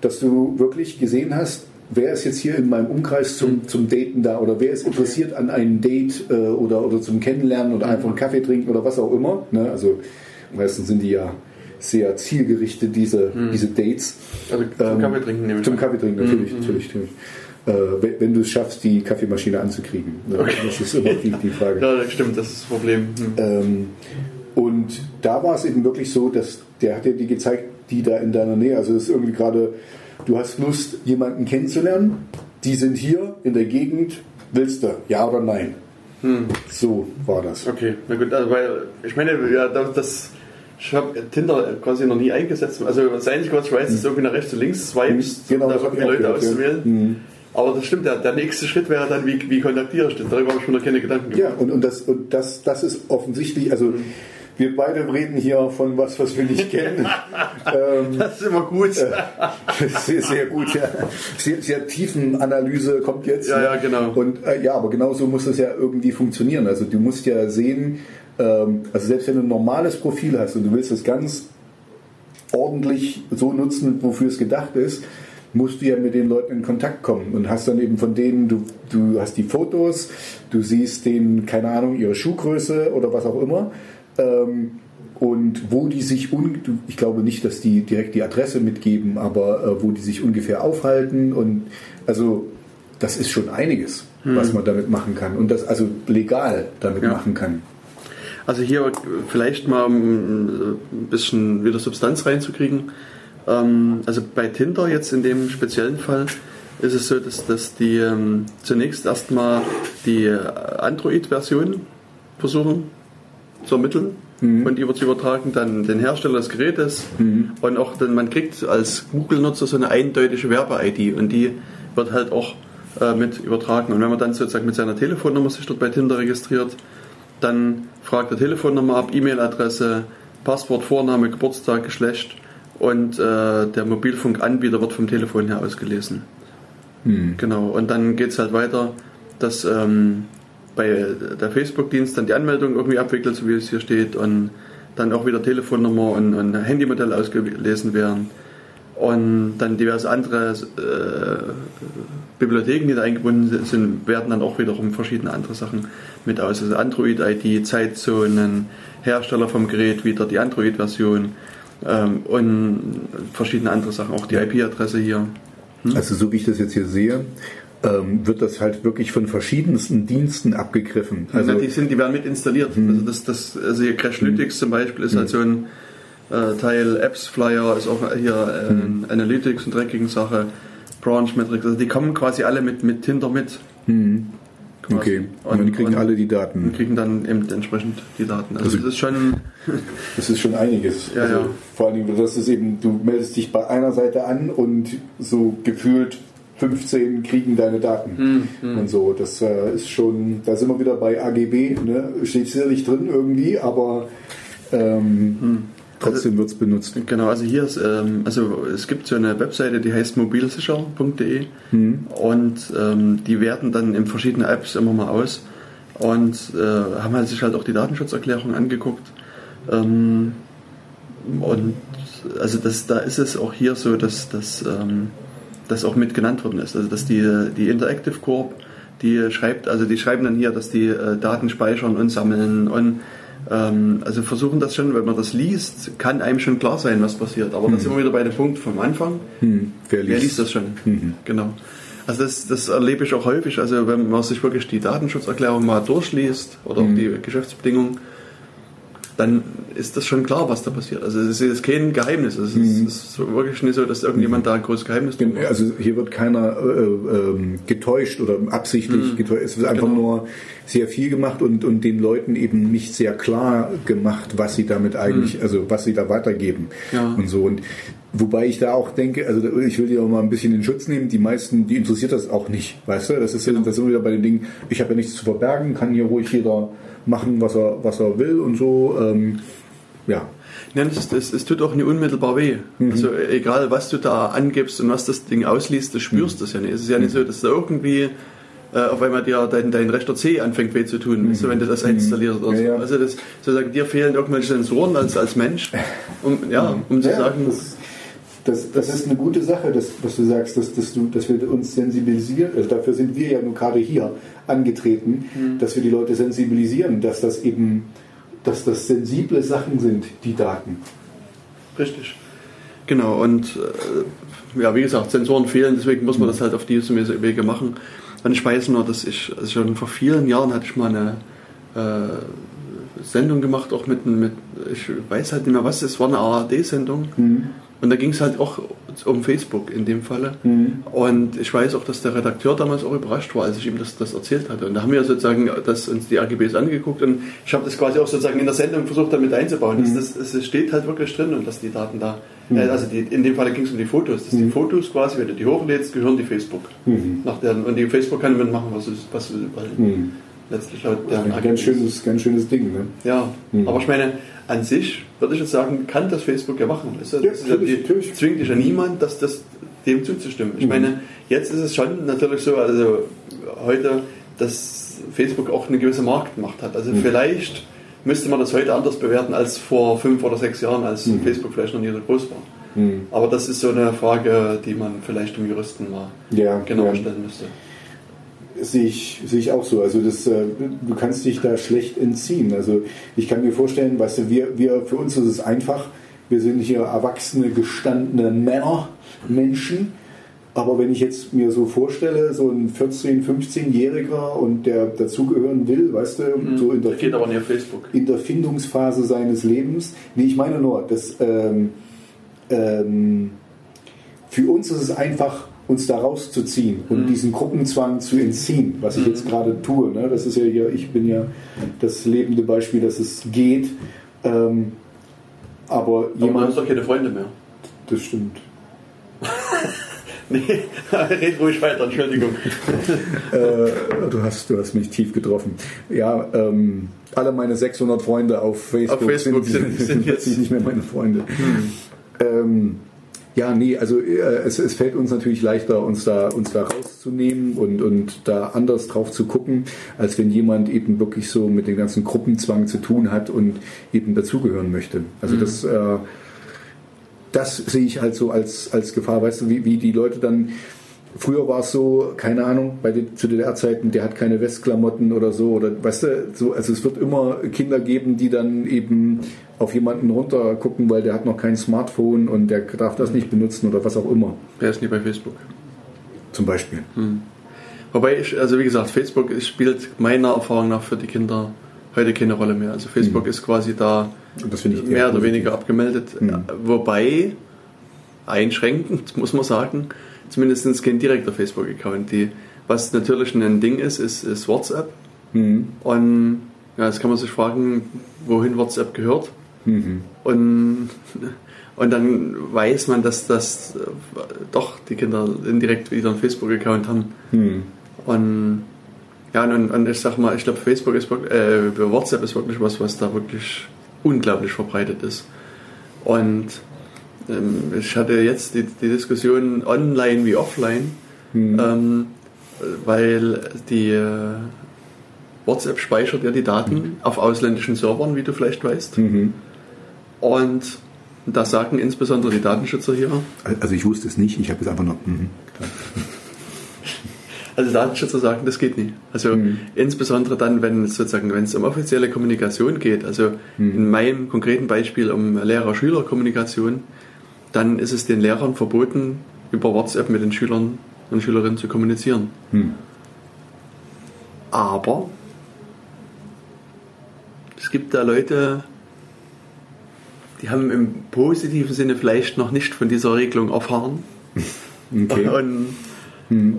dass du wirklich gesehen hast, wer ist jetzt hier in meinem Umkreis zum, zum Daten da oder wer ist interessiert an einem Date äh, oder, oder zum Kennenlernen oder einfach einen Kaffee trinken oder was auch immer. Ne? Also meistens sind die ja sehr zielgerichtet, diese, diese Dates. Also zum Kaffee trinken nehme ich Zum. Kaffee trinken, natürlich, natürlich, natürlich. Äh, wenn, wenn du es schaffst, die Kaffeemaschine anzukriegen. Ne? Das ist immer die, die Frage. Ja, das stimmt, das ist das Problem. Hm. Ähm, und da war es eben wirklich so, dass der hat dir die gezeigt, die da in deiner Nähe, also es ist irgendwie gerade, du hast Lust, jemanden kennenzulernen, die sind hier in der Gegend, willst du, ja oder nein? So war das. Okay, na gut, also weil ich meine, ja, das, ich habe Tinder quasi noch nie eingesetzt. Also das Einzige, was ich weiß, ist irgendwie nach rechts und links swipes, Genau, um da irgendwie Leute gehört, ja. auszuwählen. Mhm. Aber das stimmt, der, der nächste Schritt wäre dann, wie, wie kontaktiere ich das? Darüber habe ich mir noch keine Gedanken Ja, gemacht. und, und, das, und das, das ist offensichtlich, also wir beide reden hier von was, was wir nicht kennen. ähm, Das ist immer gut. sehr, sehr gut, ja. Sehr, sehr tiefen Analyse kommt jetzt. Ja, ne? ja, genau. Und äh, ja, aber genauso muss es ja irgendwie funktionieren. Also du musst ja sehen, ähm, also selbst wenn du ein normales Profil hast und du willst es ganz ordentlich so nutzen, wofür es gedacht ist, musst du ja mit den Leuten in Kontakt kommen und hast dann eben von denen, du, du hast die Fotos, du siehst denen, keine Ahnung, ihre Schuhgröße oder was auch immer. Ähm, und wo die sich, ich glaube nicht, dass die direkt die Adresse mitgeben, aber äh, wo die sich ungefähr aufhalten und also das ist schon einiges, was man damit machen kann und das also legal damit Ja. machen kann. Also hier vielleicht mal um, ein bisschen wieder Substanz reinzukriegen. Ähm, Also bei Tinder jetzt in dem speziellen Fall ist es so, dass, dass die ähm, zunächst erstmal die Android-Version versuchen zu ermitteln. Und über zu übertragen, dann den Hersteller des Gerätes. Und auch dann, man kriegt als Google-Nutzer so eine eindeutige Werbe-ID und die wird halt auch äh, mit übertragen. Und wenn man dann sozusagen mit seiner Telefonnummer sich dort bei Tinder registriert, dann fragt er Telefonnummer ab, E-Mail-Adresse, Passwort, Vorname, Geburtstag, Geschlecht. Und äh, der Mobilfunkanbieter wird vom Telefon her ausgelesen. Genau, und dann geht es halt weiter, dass ähm, bei der Facebook-Dienst dann die Anmeldung irgendwie abwickelt, so wie es hier steht, und dann auch wieder Telefonnummer und, und Handymodell ausgelesen werden. Und dann diverse andere äh, Bibliotheken, die da eingebunden sind, werden dann auch wiederum verschiedene andere Sachen mit aus. Also Android-ID, Zeitzonen, Hersteller vom Gerät, wieder die Android-Version ähm, und verschiedene andere Sachen, auch die IP-Adresse hier. Also so wie ich das jetzt hier sehe, ähm, wird das halt wirklich von verschiedensten Diensten abgegriffen. Also ja, die, sind, die werden mit installiert. Also, das, das, also hier Crashlytics zum Beispiel ist halt so ein äh, Teil, Apps Flyer ist auch hier äh, Analytics und dreckige Sache, Branch Metrics, also die kommen quasi alle mit, mit Tinder mit. Okay, und, die kriegen alle die und Daten. kriegen dann eben entsprechend die Daten. Also Also- das ist schon, Das ist schon einiges. Ja, also, ja. Vor allen Dingen, das ist eben, du meldest dich bei einer Seite an und so gefühlt 15 kriegen deine Daten Hm, und so. Das äh, ist schon, da sind wir wieder bei AGB, ne? steht sicher nicht drin irgendwie, aber ähm, Hm. trotzdem wird es benutzt. Genau, also hier ist, ähm, also es gibt so eine Webseite, die heißt mobilsicher.de und ähm, die werten dann in verschiedene Apps immer mal aus und äh, haben halt sich halt auch die Datenschutzerklärung angeguckt. Ähm, und also das, da ist es auch hier so, dass das ähm, das auch mit genannt worden ist. Also dass die, die Interactive Corp, die schreibt, also die schreiben dann hier, dass die äh, Daten speichern und sammeln und ähm, also versuchen das schon, wenn man das liest, kann einem schon klar sein, was passiert. Aber das ist immer wieder bei dem Punkt vom Anfang. Hm, wer Wer liest das schon? Genau. Also das, das erlebe ich auch häufig. Also wenn man sich wirklich die Datenschutzerklärung mal durchliest oder auch die Geschäftsbedingungen, dann ist das schon klar, was da passiert. Also es ist kein Geheimnis. Es ist, mhm. ist wirklich nicht so, dass irgendjemand da ein großes Geheimnis macht. Also hier wird keiner äh, äh, getäuscht oder absichtlich mhm. getäuscht. Es wird einfach genau. nur sehr viel gemacht und, und den Leuten eben nicht sehr klar gemacht, was sie damit eigentlich, mhm. also was sie da weitergeben ja. und so. Und Wobei ich da auch denke, also ich will die auch mal ein bisschen in Schutz nehmen, die meisten, die interessiert das auch nicht, weißt du? Das ist genau. das sind wieder bei den Dingen, ich habe ja nichts zu verbergen, kann hier ruhig jeder machen, was er, was er will und so. Ähm, ja. Nein, es, es, es, tut auch nicht unmittelbar weh. Mhm. Also egal, was du da angibst und was das Ding ausliest, du spürst mhm. das ja nicht. Es ist ja nicht so, dass da irgendwie äh, auf einmal dir dein, dein rechter C anfängt weh zu tun, mhm. so, wenn du das installierst oder so. Ja, ja. Also das, sozusagen, dir fehlen irgendwelche Sensoren als, als Mensch, um, ja, um zu sagen... Das, das, das ist eine gute Sache, dass, was du sagst, dass, dass, du, dass wir uns sensibilisieren. Also dafür sind wir ja nur gerade hier angetreten, mhm. dass wir die Leute sensibilisieren, dass das eben, dass das sensible Sachen sind, die Daten. Richtig. Genau, und äh, ja, wie gesagt, Sensoren fehlen, deswegen muss man das halt auf diese Wege machen. Und ich weiß nur, dass ich, also schon vor vielen Jahren hatte ich mal eine äh, Sendung gemacht, auch mit, mit, ich weiß halt nicht mehr was, es war eine ARD-Sendung. Mhm. Und da ging es halt auch um Facebook in dem Falle. Mhm. Und ich weiß auch, dass der Redakteur damals auch überrascht war, als ich ihm das, das erzählt hatte. Und da haben wir sozusagen das, uns die AGBs angeguckt und ich habe das quasi auch sozusagen in der Sendung versucht damit einzubauen. Mhm. Das, das, das, steht halt wirklich drin und dass die Daten da, mhm. äh, also die, in dem Falle ging es um die Fotos. Dass die mhm. Fotos quasi, wenn du die hochlädst, gehören die Facebook. Mhm. Nach deren, und die Facebook kann damit machen, was, was du will. Letztlich laut deren ja, ganz schönes, ganz schönes Ding. Ne? Ja, aber ich meine, an sich würde ich jetzt sagen, kann das Facebook ja machen. Das, ja, das natürlich, die, zwingt dich ja niemand, dass das dem zuzustimmen. Ich mhm. meine, jetzt ist es schon natürlich so, also heute, dass Facebook auch eine gewisse Marktmacht hat. Also mhm. vielleicht müsste man das heute anders bewerten als vor fünf oder sechs Jahren, als mhm. Facebook vielleicht noch nie so groß war. Mhm. Aber das ist so eine Frage, die man vielleicht dem Juristen mal ja, genauer ja. stellen müsste. Sehe ich, sehe ich auch so. Also das, äh, du kannst dich da schlecht entziehen. Also ich kann mir vorstellen, weißt du, wir, wir, für uns ist es einfach. Wir sind hier erwachsene, gestandene Männer, Menschen. Aber wenn ich jetzt mir so vorstelle, so ein 14-, 15-Jähriger und der dazugehören will, weißt du, mhm. so in der, geht aber nicht auf Facebook. in der Findungsphase seines Lebens. Nee, ich meine nur, dass ähm, ähm, für uns ist es einfach uns da rauszuziehen und mhm. diesen Gruppenzwang zu entziehen, was ich jetzt mhm. gerade tue. Ne? Das ist ja hier, ich bin ja das lebende Beispiel, dass es geht. Ähm, aber, aber jemand. hast doch keine Freunde mehr. Das stimmt. nee, red ruhig weiter, Entschuldigung. äh, du, hast, du hast mich tief getroffen. Ja, ähm, alle meine 600 Freunde auf Facebook, auf Facebook sind, sind, sind, jetzt nicht mehr meine Freunde. Hm. Ähm, ja, nee, also äh, es, es fällt uns natürlich leichter, uns da, uns da rauszunehmen und, und da anders drauf zu gucken, als wenn jemand eben wirklich so mit dem ganzen Gruppenzwang zu tun hat und eben dazugehören möchte. Also mhm. das, äh, das sehe ich halt so als, als Gefahr, weißt du, wie, wie die Leute dann Früher war es so, keine Ahnung, bei den, zu DDR-Zeiten, der hat keine Westklamotten oder so, oder weißt du, so, also es wird immer Kinder geben, die dann eben auf jemanden runter gucken, weil der hat noch kein Smartphone und der darf das nicht benutzen oder was auch immer. Der ist nicht bei Facebook. Zum Beispiel. Hm. Wobei ich, also wie gesagt, Facebook spielt meiner Erfahrung nach für die Kinder heute keine Rolle mehr. Also Facebook hm. ist quasi da mehr oder weniger abgemeldet. Hm. Wobei, einschränkend muss man sagen, zumindest kein direkter Facebook-Account. Was natürlich ein Ding ist, ist, ist WhatsApp. Mhm. Und ja, jetzt kann man sich fragen, wohin WhatsApp gehört. Mhm. Und, und dann weiß man, dass das doch die Kinder indirekt wieder einen Facebook-Account haben. Mhm. Und ja, und, und, ich sag mal, ich glaube, Facebook ist äh, WhatsApp ist wirklich was, was da wirklich unglaublich verbreitet ist. Und ich hatte jetzt die, die, Diskussion online wie offline, mhm. ähm, weil die äh, WhatsApp speichert ja die Daten mhm. auf ausländischen Servern, wie du vielleicht weißt. Mhm. Und da sagen insbesondere die Datenschützer hier. Also ich wusste es nicht, ich habe es einfach noch. Mhm. Also Datenschützer sagen, das geht nicht. Also mhm. insbesondere dann, wenn es sozusagen, wenn es um offizielle Kommunikation geht, also mhm. in meinem konkreten Beispiel um Lehrer-Schüler-Kommunikation, dann ist es den Lehrern verboten, über WhatsApp mit den Schülern und Schülerinnen zu kommunizieren. Hm. Aber es gibt da Leute, die haben im positiven Sinne vielleicht noch nicht von dieser Regelung erfahren. Okay. Und,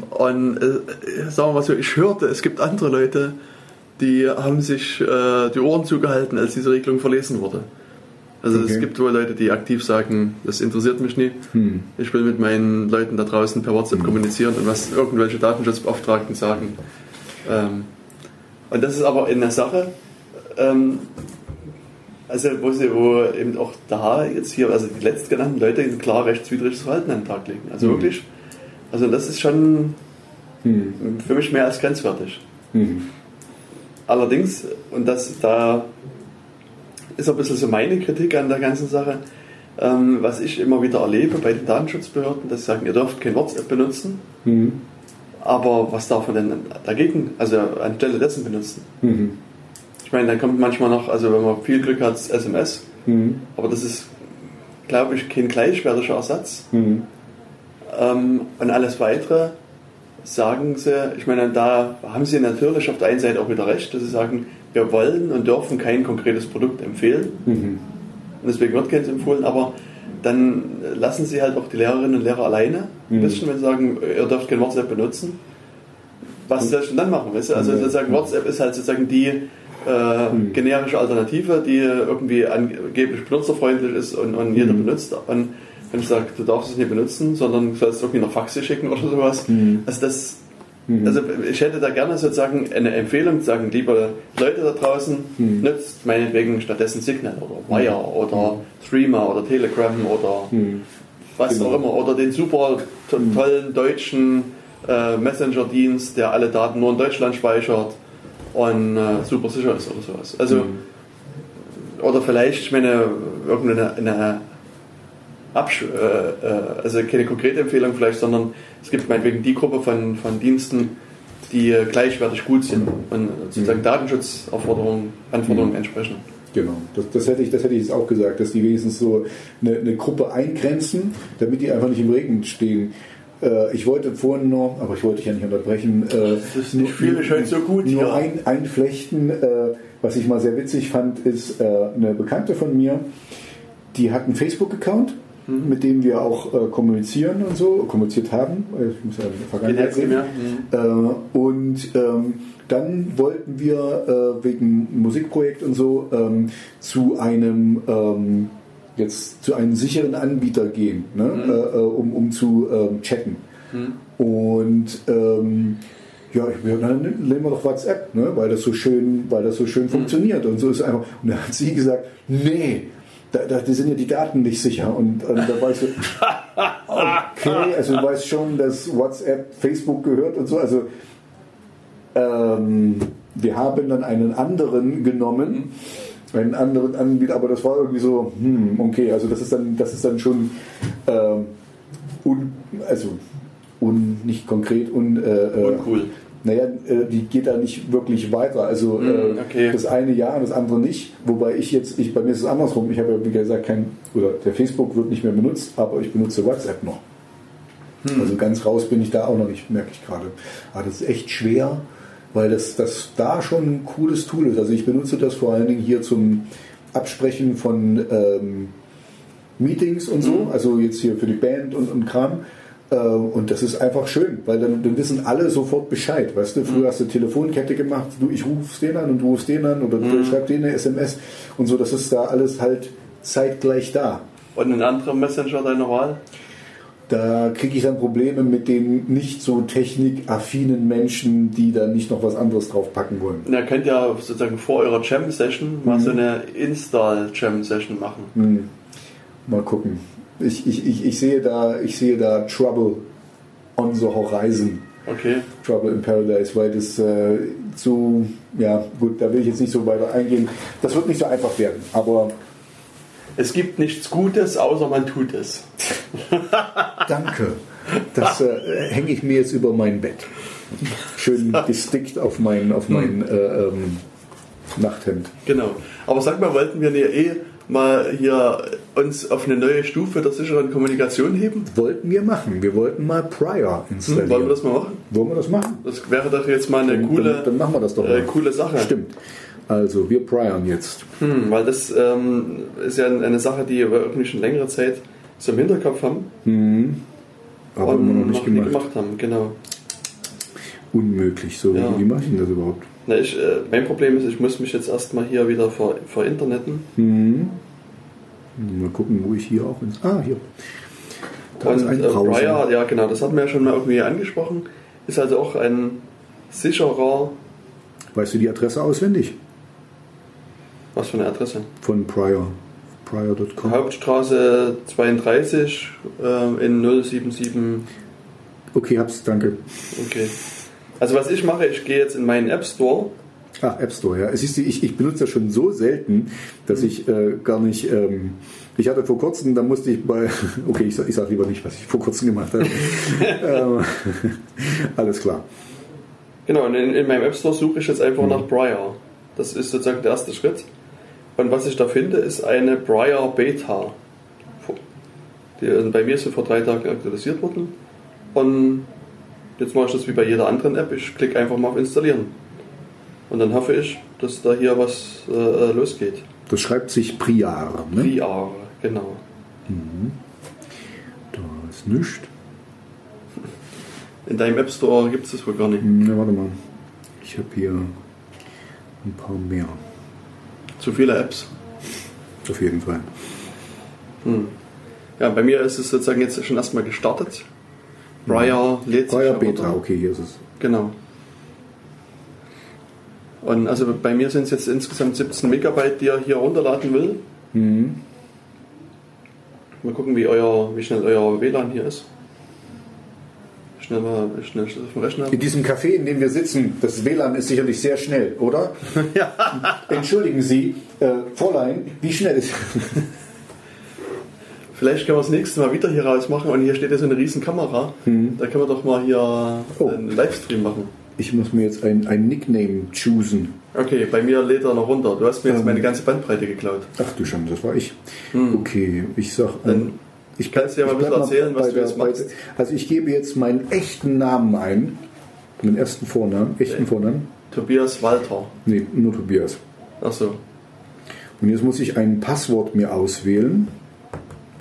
und äh, sagen wir mal so, ich hörte, es gibt andere Leute, die haben sich äh, die Ohren zugehalten, als diese Regelung verlesen wurde. Also Okay. es gibt wohl Leute, die aktiv sagen, das interessiert mich nie. Hm. Ich will mit meinen Leuten da draußen per WhatsApp kommunizieren und was irgendwelche Datenschutzbeauftragten sagen. Ähm, und das ist aber eine Sache, ähm, also wo, sie, wo eben auch da jetzt hier, also die letztgenannten Leute klar rechtswidriges Verhalten an den Tag legen. Also Mhm. wirklich, also das ist schon Hm. für mich mehr als grenzwertig. Hm. Allerdings, und das da ist ein bisschen so meine Kritik an der ganzen Sache, ähm, was ich immer wieder erlebe bei den Datenschutzbehörden, dass sie sagen, ihr dürft kein WhatsApp benutzen, Hm. aber was darf man denn dagegen, also anstelle dessen benutzen? Hm. Ich meine, dann kommt manchmal noch, also wenn man viel Glück hat, SMS, Hm. aber das ist, glaube ich, kein gleichwertiger Ersatz. Hm. Ähm, und alles weitere sagen sie, ich meine, da haben sie natürlich auf der einen Seite auch wieder recht, dass sie sagen, wir wollen und dürfen kein konkretes Produkt empfehlen Hm. und deswegen wird keins empfohlen, aber dann lassen sie halt auch die Lehrerinnen und Lehrer alleine ein Mhm. bisschen, wenn sie sagen, ihr dürft kein WhatsApp benutzen. Was soll ich denn dann machen? Weißt du? Also Mhm. sozusagen WhatsApp ist halt sozusagen die äh, Mhm. generische Alternative, die irgendwie angeblich benutzerfreundlich ist und, und jeder Mhm. benutzt. Und wenn ich sage, du darfst es nicht benutzen, sondern du sollst irgendwie noch Faxe schicken oder sowas, Mhm. also das Mhm. also ich hätte da gerne sozusagen eine Empfehlung, sagen, liebe Leute da draußen, Mhm. nutzt meinetwegen stattdessen Signal oder Wire oder Streamer oder Telegram oder Hm. was Genau. auch immer oder den super to tollen deutschen äh, Messenger-Dienst, der alle Daten nur in Deutschland speichert und äh, super sicher ist oder sowas. Also Mhm. oder vielleicht, ich meine, irgendeine eine Absch äh, äh, also keine konkrete Empfehlung vielleicht, sondern es gibt meinetwegen die Gruppe von, von Diensten, die äh, gleichwertig gut sind und sozusagen Datenschutzanforderungen Anforderungen entsprechen. Genau, das, das, hätte ich, das hätte ich jetzt auch gesagt, dass die wenigstens so eine, eine Gruppe eingrenzen, damit die einfach nicht im Regen stehen. Äh, ich wollte vorhin noch, aber ich wollte dich ja nicht unterbrechen, äh, ist- ich fühle mich heute so gut nur hier. ein, einflechten. Äh, was ich mal sehr witzig fand, ist äh, eine Bekannte von mir, die hat einen Facebook-Account, Mhm. mit dem wir auch äh, kommunizieren und so, kommuniziert haben. Äh, Ich muss ja in der Vergangenheit reden. Mhm. Äh, und ähm, dann wollten wir äh, wegen Musikprojekt und so ähm, zu einem ähm, jetzt zu einem sicheren Anbieter gehen, ne? Mhm. äh, äh, um, um zu ähm, chatten. Mhm. Und ähm, ja, ich, ja, dann nehmen wir doch WhatsApp, ne? weil das so schön, weil das so Mhm. schön funktioniert. Und so ist einfach. Und da hat sie gesagt, nee, da, da die sind ja die Daten nicht sicher. Und, und da war ich so, okay, also du weißt schon, dass WhatsApp Facebook gehört und so. Also ähm, wir haben dann einen anderen genommen, einen anderen Anbieter, aber das war irgendwie so, hm, okay, also das ist dann, das ist dann schon ähm, un, also un, nicht konkret, un, äh, äh, Uncool. Naja, äh, die geht da nicht wirklich weiter. Also Hm, äh, okay. das eine ja und das andere nicht. Wobei ich jetzt, ich, bei mir ist es andersrum. Ich habe ja wie gesagt kein, oder der Facebook wird nicht mehr benutzt, aber ich benutze WhatsApp noch. Hm. Also ganz raus bin ich da auch noch nicht, merke ich gerade. Aber das ist echt schwer, weil das, das da schon ein cooles Tool ist. Also ich benutze das vor allen Dingen hier zum Absprechen von ähm, Meetings und so, Mhm. also jetzt hier für die Band und, und Kram. Äh, Und das ist einfach schön, weil dann, dann wissen alle sofort Bescheid. Weißt du, früher Mhm. hast du Telefonkette gemacht, du, ich ruf's den an und du rufst den an oder Mhm. du schreibst den eine SMS und so, das ist da alles halt zeitgleich da. Und ein anderer Messenger deiner Wahl? Da kriege ich dann Probleme mit den nicht so technikaffinen Menschen, die da nicht noch was anderes draufpacken wollen. Und ihr könnt ja sozusagen vor eurer Jam-Session mal so eine Install-Jam-Session machen. Hm. Mal gucken. Ich, ich, ich, ich, sehe da, ich sehe da Trouble on the Horizon. Okay. Trouble in Paradise, weil das äh, so, ja gut, da will ich jetzt nicht so weiter eingehen. Das wird nicht so einfach werden, aber Es gibt nichts Gutes, außer man tut es. danke. Das äh, hänge ich mir jetzt über mein Bett. Schön gestickt auf mein, auf mein äh, ähm, Nachthemd. Genau. Aber sag mal, wollten wir nicht eh mal hier uns auf eine neue Stufe der sicheren Kommunikation heben? Wollten wir machen. Wir wollten mal Prior installieren. Hm, wollen wir das mal machen? Wollen wir das machen? Das wäre doch jetzt mal eine Dann- coole, dann, dann machen wir das doch äh, mal. coole Sache. Stimmt. Also, wir priorn jetzt. Hm, weil das ähm, ist ja eine Sache, die wir irgendwie schon längere Zeit so im Hinterkopf haben. Mhm. Aber und immer noch nicht gemacht. gemacht haben. Genau. Unmöglich. So, Ja. wie mache ich denn das überhaupt? Na, ich, äh, mein Problem ist, ich muss mich jetzt erstmal hier wieder ver, verinterneten. Mhm. Mal gucken, wo ich hier auch ins. Ah, hier. Da ist und ein äh, Browser. Briar, ja genau, das hatten wir ja schon mal irgendwie angesprochen, ist also auch ein sicherer, Weißt du die Adresse auswendig? was für eine Adresse? Von Prior. Prior.com. Hauptstraße 32 äh, in 077. Okay, hab's, danke. Okay. Also was ich mache, ich gehe jetzt in meinen App Store. Ach, App Store, ja. Es ist, ich, ich benutze das schon so selten, dass ich äh, gar nicht. Ähm, ich hatte vor kurzem, da musste ich bei. Okay, ich, ich sage lieber nicht, was ich vor kurzem gemacht habe. ähm, alles klar. Genau, und in, in meinem App Store suche ich jetzt einfach nach Briar. Das ist sozusagen der erste Schritt. Und was ich da finde, ist eine Briar Beta. Die ist bei mir so vor drei Tagen aktualisiert worden. Und jetzt mache ich das wie bei jeder anderen App. Ich klicke einfach mal auf Installieren. Und dann hoffe ich, dass da hier was äh, losgeht. Das schreibt sich Priar. Ne? Briar, genau. Da ist nichts. In deinem App Store gibt es das wohl gar nicht. Na, warte mal. Ich habe hier ein paar mehr. Zu viele Apps. Auf jeden Fall. Ja, bei mir ist es sozusagen jetzt schon erstmal gestartet. Briar lädt sich Prior ja Beta, okay, hier ist es. Genau. Und also bei mir sind es jetzt insgesamt 17 Megabyte, die er hier runterladen will. Mhm. Mal gucken, wie, euer, wie schnell euer WLAN hier ist. Schnell mal schnell auf dem Rechner. In diesem Café, in dem wir sitzen, das WLAN ist sicherlich sehr schnell, oder? ja. Entschuldigen Sie, äh, Fräulein, wie schnell ist Vielleicht können wir das nächste Mal wieder hier raus machen und hier steht ja so eine riesen Kamera. Da können wir doch mal hier Mhm. Oh. einen Livestream machen. Ich muss mir jetzt ein, ein Nickname choosen. Okay, bei mir lädt er noch runter. Du hast mir jetzt Ähm. meine ganze Bandbreite geklaut. Ach du Schande, das war ich. Okay, ich sag. Dann ähm, ich kannst du ja mal ein bisschen erzählen, was du jetzt machst. Also ich gebe jetzt meinen echten Namen ein. Meinen ersten Vornamen, echten Okay. Vornamen. Tobias Walter. Nee, nur Tobias. Achso. Und jetzt muss ich ein Passwort mir auswählen.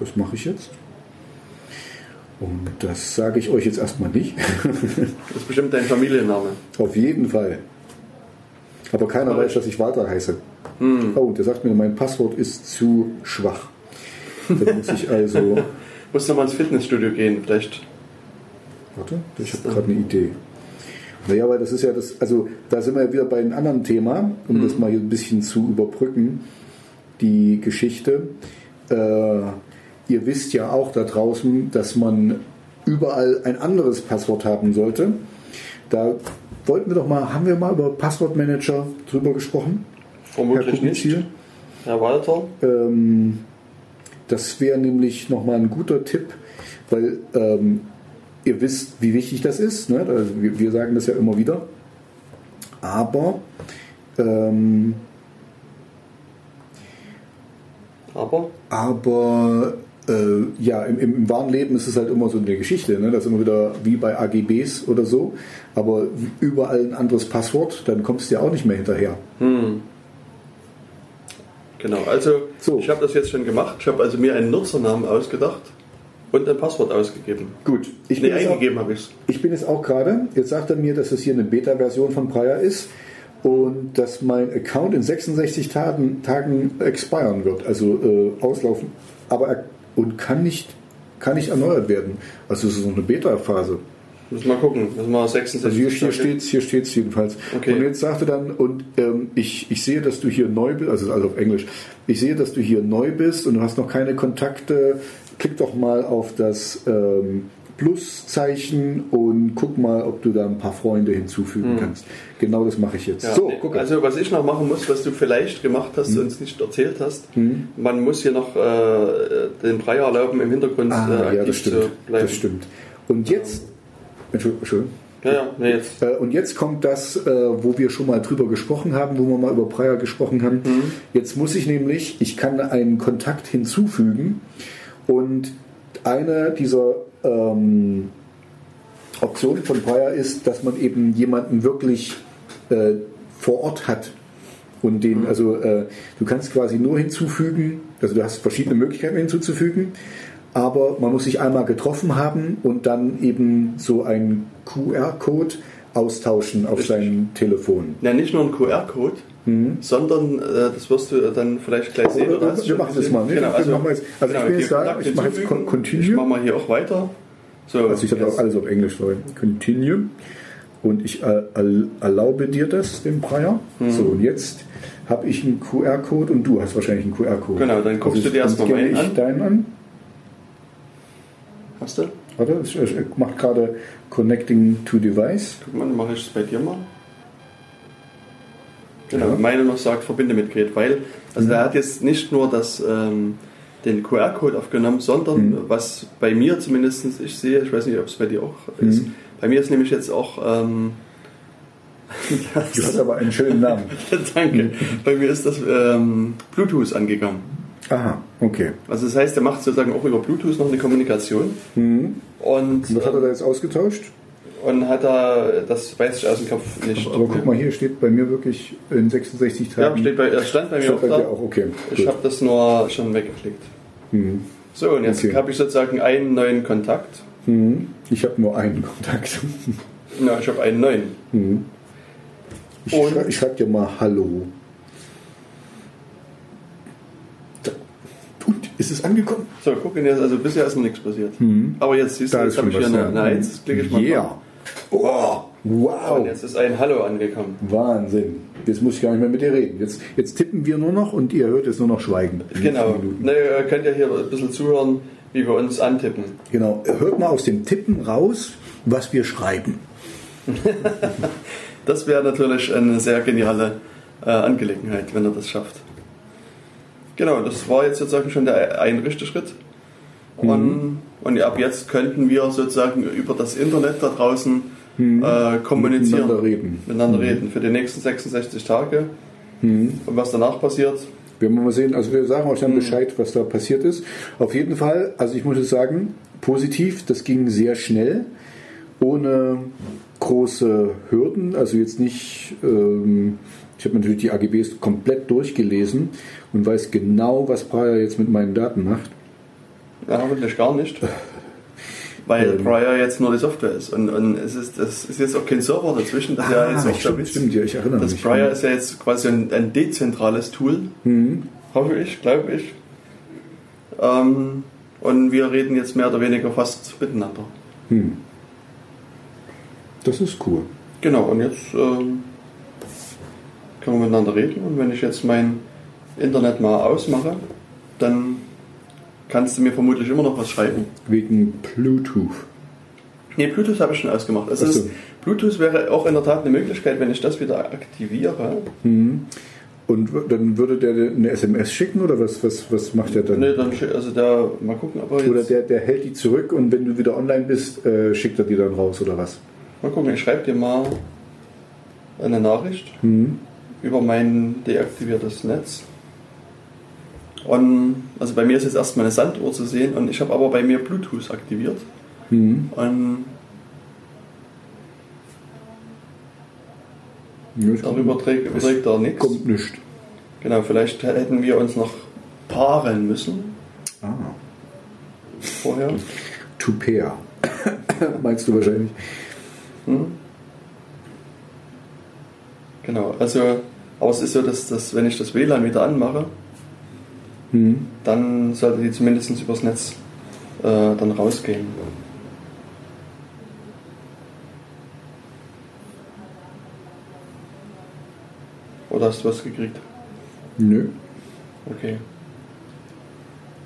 Das mache ich jetzt. Und das sage ich euch jetzt erstmal nicht. Das ist bestimmt dein Familienname. Auf jeden Fall. Aber keiner Aber- weiß, dass ich Walter heiße. Oh, der sagt mir, mein Passwort ist zu schwach. Dann muss ich also. Musst du mal ins Fitnessstudio gehen, vielleicht. Warte, ich habe gerade eine Idee. Naja, weil das ist ja das, also da sind wir ja wieder bei einem anderen Thema, um das mal hier ein bisschen zu überbrücken, die Geschichte. Äh, ihr wisst ja auch da draußen, dass man überall ein anderes Passwort haben sollte. Da wollten wir doch mal, haben wir mal über Passwortmanager drüber gesprochen? Vermutlich nicht. Kuchenziel? Herr Walter. Ähm, das wäre nämlich nochmal ein guter Tipp, weil ähm, ihr wisst, wie wichtig das ist. Ne? Also wir, wir sagen das ja immer wieder. Aber ähm, Aber aber äh, ja, im, im, im wahren Leben ist es halt immer so eine Geschichte. Ne? Das ist immer wieder wie bei AGBs oder so. Aber überall ein anderes Passwort, dann kommst du ja auch nicht mehr hinterher. genau, also So. ich habe das jetzt schon gemacht. Ich habe also mir einen Nutzernamen ausgedacht und ein Passwort ausgegeben. Gut, ich Nee, bin eingegeben habe ich es. Ich bin es auch gerade. Jetzt sagt er mir, dass es hier eine Beta-Version von Prior ist und dass mein Account in 66 Tagen, Tagen expiren wird, also äh, auslaufen, aber er, und kann nicht, kann nicht erneuert werden. Also es ist so eine Beta-Phase. Müssen wir mal gucken. Müssen wir 66 Also hier, steht es hier steht's jedenfalls. Okay. Und jetzt sagt er dann, und ähm, ich, ich sehe, dass du hier neu bist, also also auf Englisch, ich sehe, dass du hier neu bist und du hast noch keine Kontakte. Klick doch mal auf das ähm, Pluszeichen und guck mal, ob du da ein paar Freunde hinzufügen kannst. Genau das mache ich jetzt. Ja, so, guck also was ich noch machen muss, was du vielleicht gemacht hast, Hm. uns nicht erzählt hast, man muss hier noch äh, den Brei erlauben, im Hintergrund Ah, äh, ja, das stimmt. zu bleiben. Das stimmt. Und jetzt, Entschuldigung. Ja, ja, nee, jetzt. Äh, Und jetzt kommt das, äh, wo wir schon mal drüber gesprochen haben, wo wir mal über Prior gesprochen haben. Jetzt muss ich nämlich, ich kann einen Kontakt hinzufügen und eine dieser ähm, Optionen von Prior ist, dass man eben jemanden wirklich äh, vor Ort hat und den, also äh, du kannst quasi nur hinzufügen, also du hast verschiedene Möglichkeiten hinzuzufügen, aber man muss sich einmal getroffen haben und dann eben so einen QR-Code austauschen auf seinem Telefon. Ja, nicht nur ein QR-Code, sondern äh, das wirst du dann vielleicht gleich sehen. Oder- du wir machen das mal, ne? Genau, also, machen jetzt- also ich bin jetzt da, ich mache jetzt. Continue. Ich mache mal hier auch weiter. So, Also ich habe auch alles auf Englisch, sorry. Continue. Und ich äh, erl- erlaube dir das, dem Breyer. Mhm. So, und jetzt habe ich einen QR-Code und du hast wahrscheinlich einen QR-Code. Genau, dann guckst du dir erstmal meinen ich an. deinen an. Hast du? Warte, es es macht gerade Connecting to Device. Guck mal, dann mache ich es bei dir mal. Genau, meine noch sagt, verbinde mit Gerät, weil, also der hat jetzt nicht nur das, ähm, den QR-Code aufgenommen, sondern Mhm. was bei mir zumindest ich sehe, ich weiß nicht, ob es bei dir auch ist, Mhm. bei mir ist nämlich jetzt auch, ähm, Du hast aber einen schönen Namen. danke, bei mir ist das ähm, Bluetooth angegangen. Aha, okay. Also das heißt, er macht sozusagen auch über Bluetooth noch eine Kommunikation Mhm. und, Und was hat er da jetzt ausgetauscht? Und hat da, das weiß ich aus dem Kopf nicht. Aber guck mal, hier steht bei mir wirklich in 66 Ja, Tagen. steht bei, das stand bei mir auch bei da. auch, okay. Ich habe das nur schon weggeklickt. Mhm. So, und jetzt Okay. habe ich sozusagen einen neuen Kontakt. Mhm. Ich habe nur einen Kontakt. Ja, ich habe einen neuen. Mhm. Ich, schrei ich schreibe dir mal Hallo. Und ist es angekommen? So, gucken jetzt, also bisher ist noch nichts passiert. Aber jetzt siehst du, Da jetzt ist habe schon ich hier eine, ja. na, jetzt klicke ich mal Yeah. Oh, wow. Und jetzt ist ein Hallo angekommen. Wahnsinn. Jetzt muss ich gar nicht mehr mit dir reden. Jetzt, jetzt tippen wir nur noch und ihr hört jetzt nur noch Schweigen. Die Genau. Ne, ihr könnt ja hier ein bisschen zuhören, wie wir uns antippen. Genau. Hört mal aus dem Tippen raus, was wir schreiben. Das wäre natürlich eine sehr geniale äh, Angelegenheit, wenn er das schafft. Genau, das war jetzt sozusagen schon der ein richtige Schritt. Mhm. Und, und ab jetzt könnten wir sozusagen über das Internet da draußen äh, kommunizieren. Mhm. Miteinander reden. Mhm. Miteinander reden für die nächsten 66 Tage. Und was danach passiert, Wir werden mal sehen, also wir sagen euch dann Bescheid, was da passiert ist. Auf jeden Fall, also ich muss sagen, positiv, das ging sehr schnell, ohne große Hürden, also jetzt nicht, ähm, ich habe natürlich die AGBs komplett durchgelesen und weiß genau, was Breyer jetzt mit meinen Daten macht. Ja, hoffentlich gar nicht. Weil Ähm. Prior jetzt nur die Software ist. Und, und es ist, das ist jetzt auch kein Server dazwischen. Das ist ja jetzt Ah, stimmt, Witz. stimmt, ja, ich erinnere Das mich. Prior ist ja jetzt quasi ein, ein dezentrales Tool. Mhm. Hoffe ich, glaube ich. Ähm, und wir reden jetzt mehr oder weniger fast miteinander. Hm. Das ist cool. Genau, und jetzt ähm, können wir miteinander reden. Und wenn ich jetzt mein Internet mal ausmache, dann kannst du mir vermutlich immer noch was schreiben. Wegen Bluetooth. Nee, Bluetooth habe ich schon ausgemacht. Ach so. Bluetooth wäre auch in der Tat eine Möglichkeit, wenn ich das wieder aktiviere. Mhm. Und dann würde der eine SMS schicken oder was, was, was macht der dann? Nee, dann, also der, mal gucken, aber Oder der, der hält die zurück und wenn du wieder online bist, äh, schickt er die dann raus oder was? mal gucken, ich schreibe dir mal eine Nachricht Mhm. über mein deaktiviertes Netz. Und also bei mir ist jetzt erstmal eine Sanduhr zu sehen und ich habe aber bei mir Bluetooth aktiviert. Mhm. Und Ja, darüber trägt, trägt er nichts. kommt nichts. Genau, vielleicht hätten wir uns noch paaren müssen Ah. vorher. To pair. Meinst du wahrscheinlich? Hm? Genau, also, aber es ist so, dass, dass wenn ich das WLAN wieder anmache, Mhm. dann sollte die zumindest übers Netz äh, dann rausgehen. Oder hast du was gekriegt? Nö. Okay.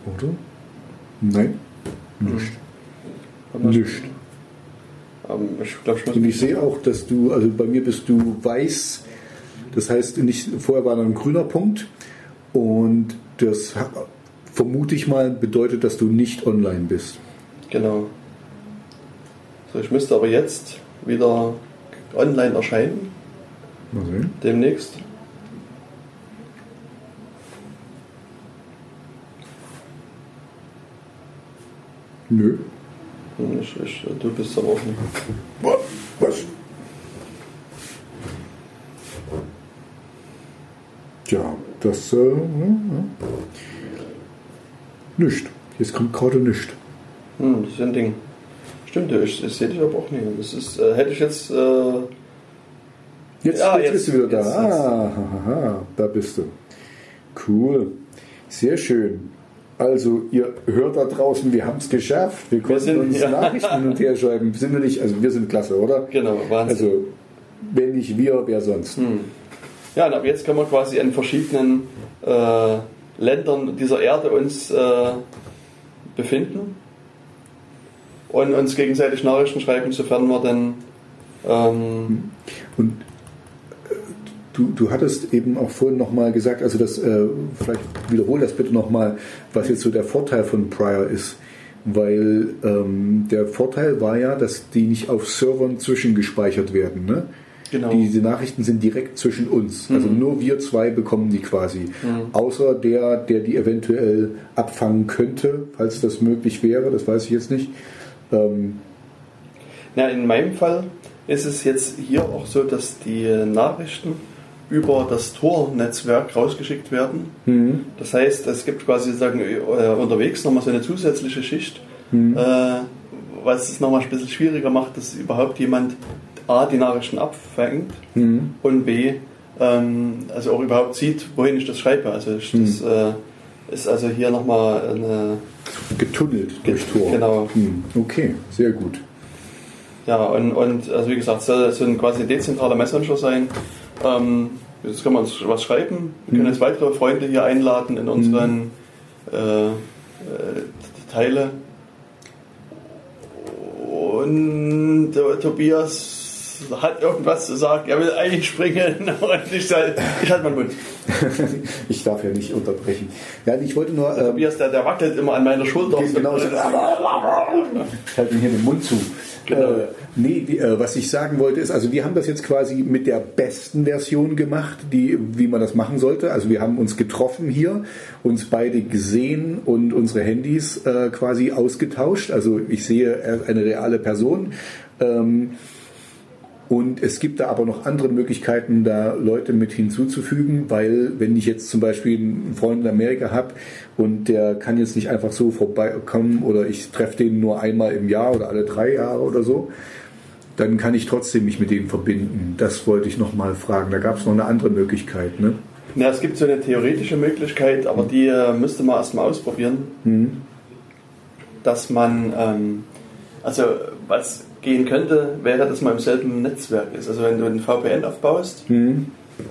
Oder? Nein. Nicht. Hast- Nicht. Ähm, ich glaube, ich Und ich sehe auch, dass du, also bei mir bist du weiß, das heißt, nicht, vorher war da ein grüner Punkt und das vermute ich mal bedeutet, dass du nicht online bist. Genau. So, ich müsste aber jetzt wieder online erscheinen, Mal sehen. demnächst. Nö. Hm, Ich, ich, du bist aber auch nicht. Was? Das, äh, ja, ja. Nicht. Jetzt kommt gerade nichts. Hm, das ist ein Ding. Stimmt, ich, das sehe ich aber auch nicht. Das ist, äh, hätte ich jetzt. Äh, Jetzt, Ja, jetzt, jetzt- bist du wieder da. jetzt- ah, haha, da bist du. Cool. Sehr schön. Also, ihr hört da draußen, wir haben es geschafft. Wir konnten sind- uns ja. Nachrichten hin und her schreiben. Sind wir nicht, also wir sind klasse, oder? genau, Wahnsinn. Also, wenn nicht wir, wer sonst? Hm. Ja, und ab jetzt können wir quasi in verschiedenen äh, Ländern dieser Erde uns äh, befinden und uns gegenseitig Nachrichten schreiben, sofern wir dann. Ähm, Und äh, du, du hattest eben auch vorhin nochmal gesagt, also das, äh, vielleicht wiederhol das bitte nochmal, was jetzt so der Vorteil von Prior ist. Weil ähm, der Vorteil war ja, dass die nicht auf Servern zwischengespeichert werden. Ne? Genau. Diese Nachrichten sind direkt zwischen uns. Also nur wir zwei bekommen die quasi. Außer der, der die eventuell abfangen könnte, falls das möglich wäre, das weiß ich jetzt nicht. Ähm, Ja, in meinem Fall ist es jetzt hier auch so, dass die Nachrichten über das Tor-Netzwerk rausgeschickt werden. Das heißt, es gibt quasi sagen, äh, unterwegs nochmal so eine zusätzliche Schicht, äh, was es nochmal ein bisschen schwieriger macht, dass überhaupt jemand A, die Nachrichten abfängt und B, ähm, also auch überhaupt sieht, wohin ich das schreibe. Also ich, das äh, ist also hier nochmal eine, getunnelt durch Tor. genau. Hm, Okay, sehr gut. Ja, und, und also wie gesagt, es soll so ein quasi ein dezentraler Messenger sein. Ähm, jetzt können wir uns was schreiben. Wir können jetzt weitere Freunde hier einladen in unseren äh, äh, Teile. Und der Tobias hat irgendwas zu sagen. Er will eigentlich springen und ich, soll, ich halte meinen Mund. ich darf ja nicht unterbrechen. Ja, ich wollte nur. Der Ähm, Tobias, der, der wackelt immer an meiner Schulter. genau, ich, ich halte mir hier den Mund zu. Genau. Äh, nee, die, äh, was ich sagen wollte ist, also wir haben das jetzt quasi mit der besten Version gemacht, die, wie man das machen sollte. Also wir haben uns getroffen hier, uns beide gesehen und unsere Handys äh, quasi ausgetauscht. Also ich sehe eine reale Person. Ähm, Und es gibt da aber noch andere Möglichkeiten, da Leute mit hinzuzufügen, weil wenn ich jetzt zum Beispiel einen Freund in Amerika habe und der kann jetzt nicht einfach so vorbeikommen oder ich treffe den nur einmal im Jahr oder alle drei Jahre oder so, dann kann ich trotzdem mich mit denen verbinden. Das wollte ich nochmal fragen. Da gab es noch eine andere Möglichkeit. Ne? Ja, es gibt so eine theoretische Möglichkeit, aber die äh, müsste man erstmal ausprobieren. Dass man, ähm, also was gehen könnte, wäre, dass man im selben Netzwerk ist. Also wenn du ein VPN aufbaust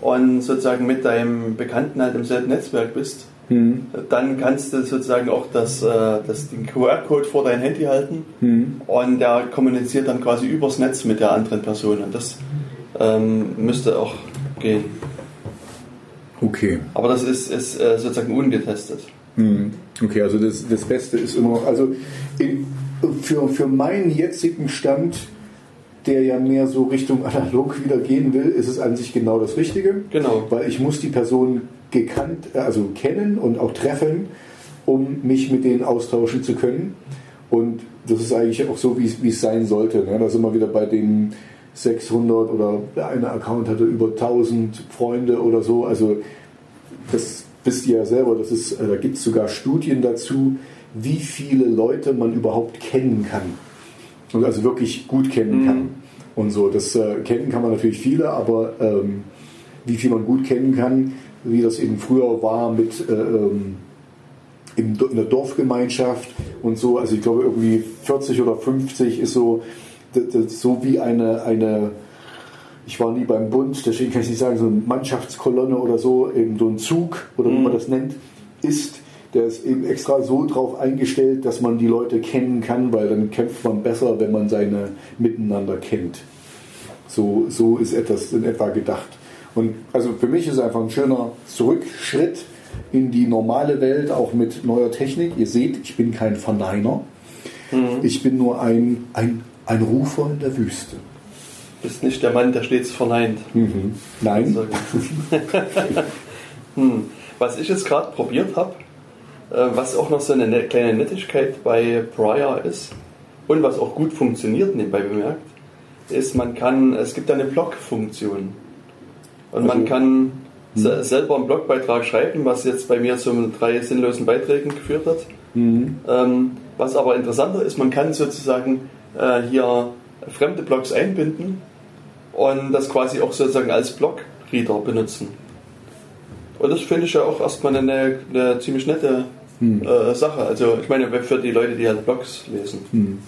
und sozusagen mit deinem Bekannten halt im selben Netzwerk bist, dann kannst du sozusagen auch das, äh, das, den QR-Code vor dein Handy halten und der kommuniziert dann quasi übers Netz mit der anderen Person. Und das ähm, müsste auch gehen. Okay. Aber das ist, ist äh, sozusagen ungetestet. Hm. Okay, also das, das Beste ist immer noch, also in, für, für meinen jetzigen Stand, der ja mehr so Richtung analog wieder gehen will, ist es an sich genau das Richtige. Genau. Weil ich muss die Person gekannt, äh, also kennen und auch treffen, um mich mit denen austauschen zu können. Und das ist eigentlich auch so, wie es, wie es sein sollte. Ne? Da sind wir wieder bei den 600 oder der eine Account hatte über 1000 Freunde oder so. Also das wisst ihr ja selber, das ist, äh, da gibt es sogar Studien dazu, wie viele Leute man überhaupt kennen kann. Und also wirklich gut kennen kann. Und so, das äh, kennen kann man natürlich viele, aber ähm, wie viel man gut kennen kann, wie das eben früher war mit äh, ähm, in der Dorfgemeinschaft und so, also ich glaube irgendwie 40 oder 50 ist so, das, das, so wie eine, eine ich war nie beim Bund, deswegen kann ich nicht sagen, so eine Mannschaftskolonne oder so, eben so ein Zug oder wie man das nennt, ist, der ist eben extra so drauf eingestellt, dass man die Leute kennen kann, weil dann kämpft man besser, wenn man seine miteinander kennt. So, so ist etwas in etwa gedacht. Und also für mich ist es einfach ein schöner Zurückschritt in die normale Welt, auch mit neuer Technik. Ihr seht, ich bin kein Verneiner. Ich bin nur ein, ein, ein Rufer in der Wüste. Bist nicht der Mann, der stets verneint. Nein. Sagen. hm. Was ich jetzt gerade probiert habe, was auch noch so eine ne- kleine Nettigkeit bei Briar ist und was auch gut funktioniert, nebenbei bemerkt, ist, man kann, es gibt eine Block-Funktion. Und man Also- kann se- selber einen Blogbeitrag schreiben, was jetzt bei mir zu drei sinnlosen Beiträgen geführt hat. Ähm, was aber interessanter ist, man kann sozusagen äh, hier fremde Blogs einbinden und das quasi auch sozusagen als Blogreader benutzen. Und das finde ich ja auch erstmal eine, eine ziemlich nette äh, Sache. Also ich meine für die Leute, die halt Blogs lesen.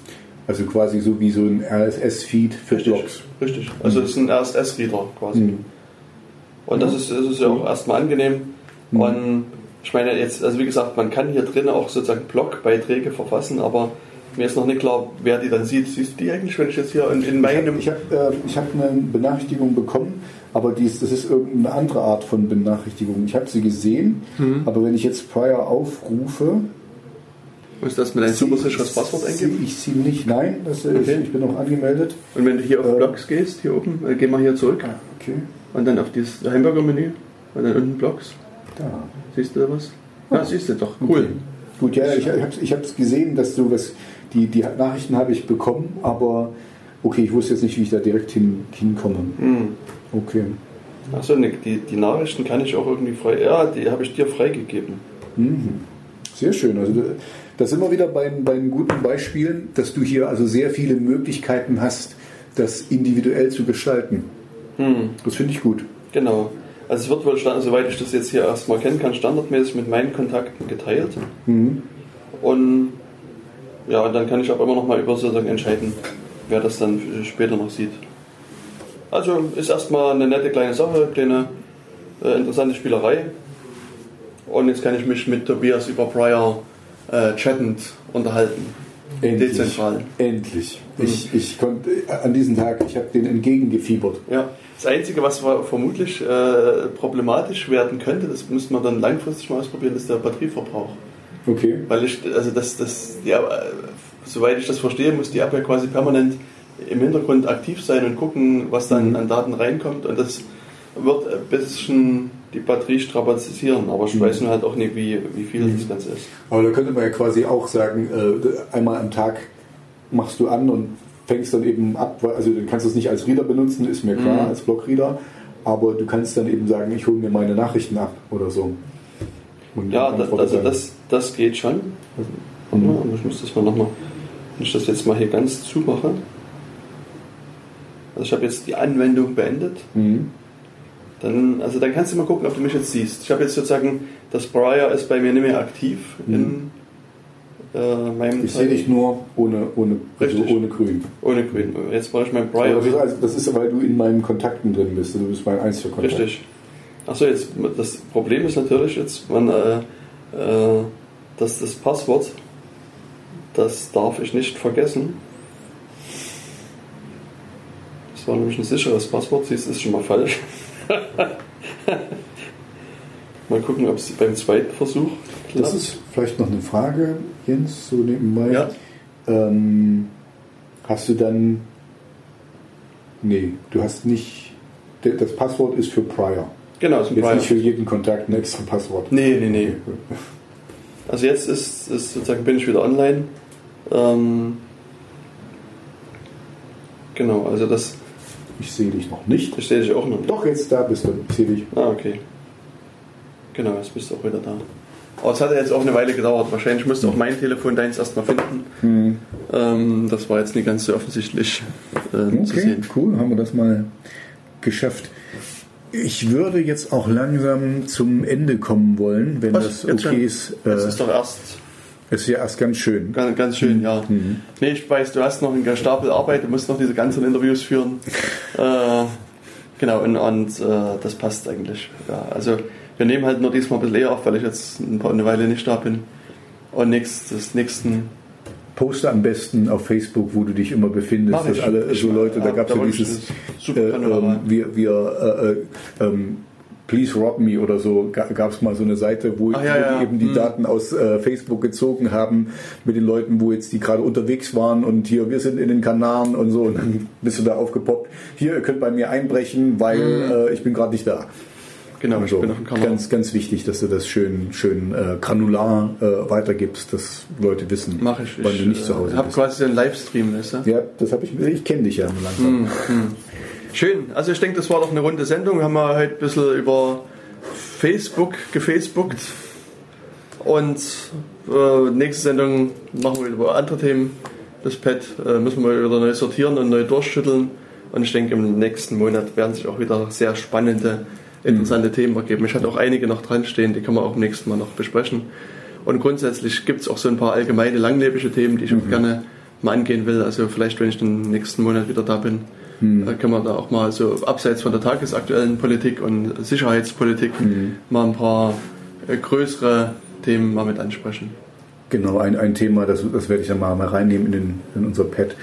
Also quasi so wie so ein RSS-Feed für Blogs. Richtig. Also es ist ein RSS-Reader quasi. Und das ist, das ist ja auch erstmal angenehm. Und ich meine jetzt, also wie gesagt, man kann hier drin auch sozusagen Blogbeiträge verfassen, aber mir ist noch nicht klar, wer die dann sieht. Siehst du die eigentlich, wenn ich jetzt hier in, in meinem... Ich habe äh, ich hab eine Benachrichtigung bekommen, aber dies, das ist irgendeine andere Art von Benachrichtigung. Ich habe sie gesehen, aber wenn ich jetzt Prior aufrufe, Muss das mit ein super sicheres sehe Passwort sehe eingeben? ich sie nicht. Nein, das ist, Okay. ich bin auch angemeldet. Und wenn du hier auf Äh. Blogs gehst, hier oben, äh, geh mal hier zurück Okay, und dann auf dieses Hamburger-Menü und dann unten Blogs. da. Siehst du da was? Ja, siehst du doch. Cool. Gut, ja, ich habe ich hab's gesehen, dass du was, die, die Nachrichten habe ich bekommen, aber okay, ich wusste jetzt nicht, wie ich da direkt hin, hinkomme. Hm. Okay. Achso, ne, die, die Nachrichten kann ich auch irgendwie frei. Ja, die habe ich dir freigegeben. Sehr schön. Also da- da sind wir wieder bei, bei den guten Beispielen, dass du hier also sehr viele Möglichkeiten hast, das individuell zu gestalten. Das finde ich gut. Genau. Also es wird wohl, soweit ich das jetzt hier erstmal kennen kann, standardmäßig mit meinen Kontakten geteilt. Und ja, dann kann ich aber immer noch mal über sozusagen entscheiden, wer das dann später noch sieht. Also ist erstmal eine nette kleine Sache, kleine äh, interessante Spielerei. Und jetzt kann ich mich mit Tobias über Prior äh, chattend unterhalten. Dezentral. Endlich. Ich, ich konnte an diesem Tag, ich habe den entgegengefiebert. Ja. Das Einzige, was wa- vermutlich äh, problematisch werden könnte, das müsste man dann langfristig mal ausprobieren, ist der Batterieverbrauch. Okay. Weil ich, also das, das, App, äh, soweit ich das verstehe, muss die App ja quasi permanent im Hintergrund aktiv sein und gucken, was dann an Daten reinkommt. Und das wird ein bisschen die Batterie strapazisieren, aber ich weiß nur halt auch nicht, wie, wie viel das Ganze ist. Aber da könnte man ja quasi auch sagen, äh, einmal am Tag machst du an und fängst dann eben ab, also du kannst es nicht als Reader benutzen, ist mir klar, Mhm. als Blockreader, aber du kannst dann eben sagen, ich hole mir meine Nachrichten ab oder so. Und Ja, dann das, also das, das geht schon. Mal, aber ich muss das mal nochmal, wenn ich das jetzt mal hier ganz zumache. Also ich habe jetzt die Anwendung beendet. Mhm. Dann, also dann kannst du mal gucken, ob du mich jetzt siehst. Ich habe jetzt sozusagen, das Briar ist bei mir nicht mehr aktiv in äh, meinem Ich sehe dich nur ohne, ohne, also ohne Grün. ohne Grün. Jetzt brauche ich mein Briar. Das, ist, also- das ist, weil du in meinen Kontakten drin bist. Du bist mein einziger Kontakt. Richtig. Achso, jetzt das Problem ist natürlich jetzt, man, äh, äh, dass das Passwort, das darf ich nicht vergessen. Das war nämlich ein sicheres Passwort, siehst ist schon mal falsch. mal gucken, ob es beim zweiten Versuch klappt. Das ist vielleicht noch eine Frage, Jens, so nebenbei. Ja. Ähm, hast du dann. Nee, du hast nicht. Das Passwort ist für Prior. genau, ist ein Jetzt Briar. nicht für jeden Kontakt ein extra Passwort. Nee, nee, nee. Okay. Also jetzt ist, ist sozusagen bin ich wieder online. Ähm, genau, also das, Ich sehe dich noch nicht. das sehe ich auch noch. Doch, jetzt da bist du. Ich sehe dich. Ah, okay. Genau, jetzt bist du auch wieder da. Aber es hat ja jetzt auch eine Weile gedauert. Wahrscheinlich musste auch mein Telefon deins erstmal finden. Ähm, das war jetzt nicht ganz so offensichtlich äh, zu Okay, sehen. cool, haben wir das mal geschafft. Ich würde jetzt auch langsam zum Ende kommen wollen, wenn Was? das Jetzt okay schon? ist. Das Äh, ist doch erst ist ja erst ganz schön. ganz, ganz schön, ja. Nee, ich weiß, du hast noch einen Stapel Arbeit, du musst noch diese ganzen Interviews führen. äh, genau, und, und äh, das passt eigentlich. Ja, also wir nehmen halt nur diesmal ein bisschen eher auf, weil ich jetzt eine Weile nicht da bin. Und nächstes, nächsten Poste am besten auf Facebook, wo du dich immer befindest, Mach dass ich. alle Ich so Leute, da ja, gab es da ja ich dieses äh, ähm, wir, wir äh, äh, ähm, Please Rob Me oder so gab es mal so eine Seite, wo, Ach, ja, ja. die eben die Hm. Daten aus äh, Facebook gezogen haben mit den Leuten, wo jetzt die gerade unterwegs waren und hier, wir sind in den Kanaren und so und dann bist du da aufgepoppt. Hier, ihr könnt bei mir einbrechen, weil äh, ich bin gerade nicht da. Genau, ich So, bin auf dem Kanal. ganz, ganz wichtig, dass du das schön, schön äh, granular äh, weitergibst, dass Leute wissen, Mache ich. weil ich du nicht zu Hause Ich habe bist. quasi einen Livestream, weißt du? Ja, das habe ich. Ich kenne dich ja langsam. Schön. Also ich denke, das war doch eine runde Sendung. Wir haben ja heute ein bisschen über Facebook gefacebookt. Und äh, nächste Sendung machen wir über andere Themen. Das Pad äh, müssen wir wieder neu sortieren und neu durchschütteln. Und ich denke, im nächsten Monat werden sich auch wieder sehr spannende, interessante mhm. Themen ergeben. Ich hatte auch einige noch dran stehen, die kann man auch im nächsten Mal noch besprechen. Und grundsätzlich gibt es auch so ein paar allgemeine langlebige Themen, die ich mhm. auch gerne mal angehen will. Also vielleicht, wenn ich den nächsten Monat wieder da bin, mhm. äh, können wir da auch mal so abseits von der tagesaktuellen Politik und Sicherheitspolitik mhm. mal ein paar äh, größere Themen mal mit ansprechen. Genau, ein, ein Thema, das, das werde ich dann mal, mal reinnehmen in, den, in unser Pad,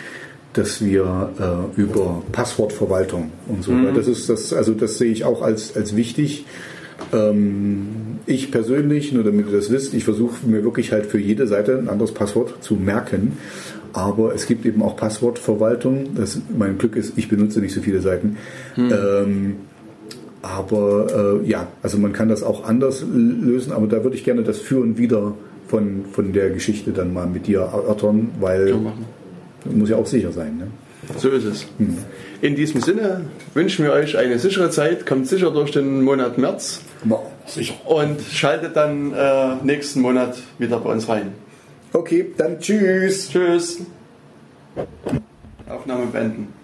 dass wir äh, über Passwortverwaltung und so. Mhm. Das ist das, also das sehe ich auch als, als wichtig. Ähm, ich persönlich, nur damit ihr das wisst, ich versuche mir wirklich halt für jede Seite ein anderes Passwort zu merken. Aber es gibt eben auch Passwortverwaltung. Das, mein Glück ist, ich benutze nicht so viele Seiten. Mhm. Ähm, aber äh, ja, also man kann das auch anders lösen, aber da würde ich gerne das Für und Wider von, von der Geschichte dann mal mit dir erörtern, weil muss ja auch sicher sein. Ne? So ist es. Hm. In diesem Sinne wünschen wir euch eine sichere Zeit, kommt sicher durch den Monat März ja, sicher. und schaltet dann äh, nächsten Monat wieder bei uns rein. Okay, dann tschüss. Tschüss. Aufnahme beenden.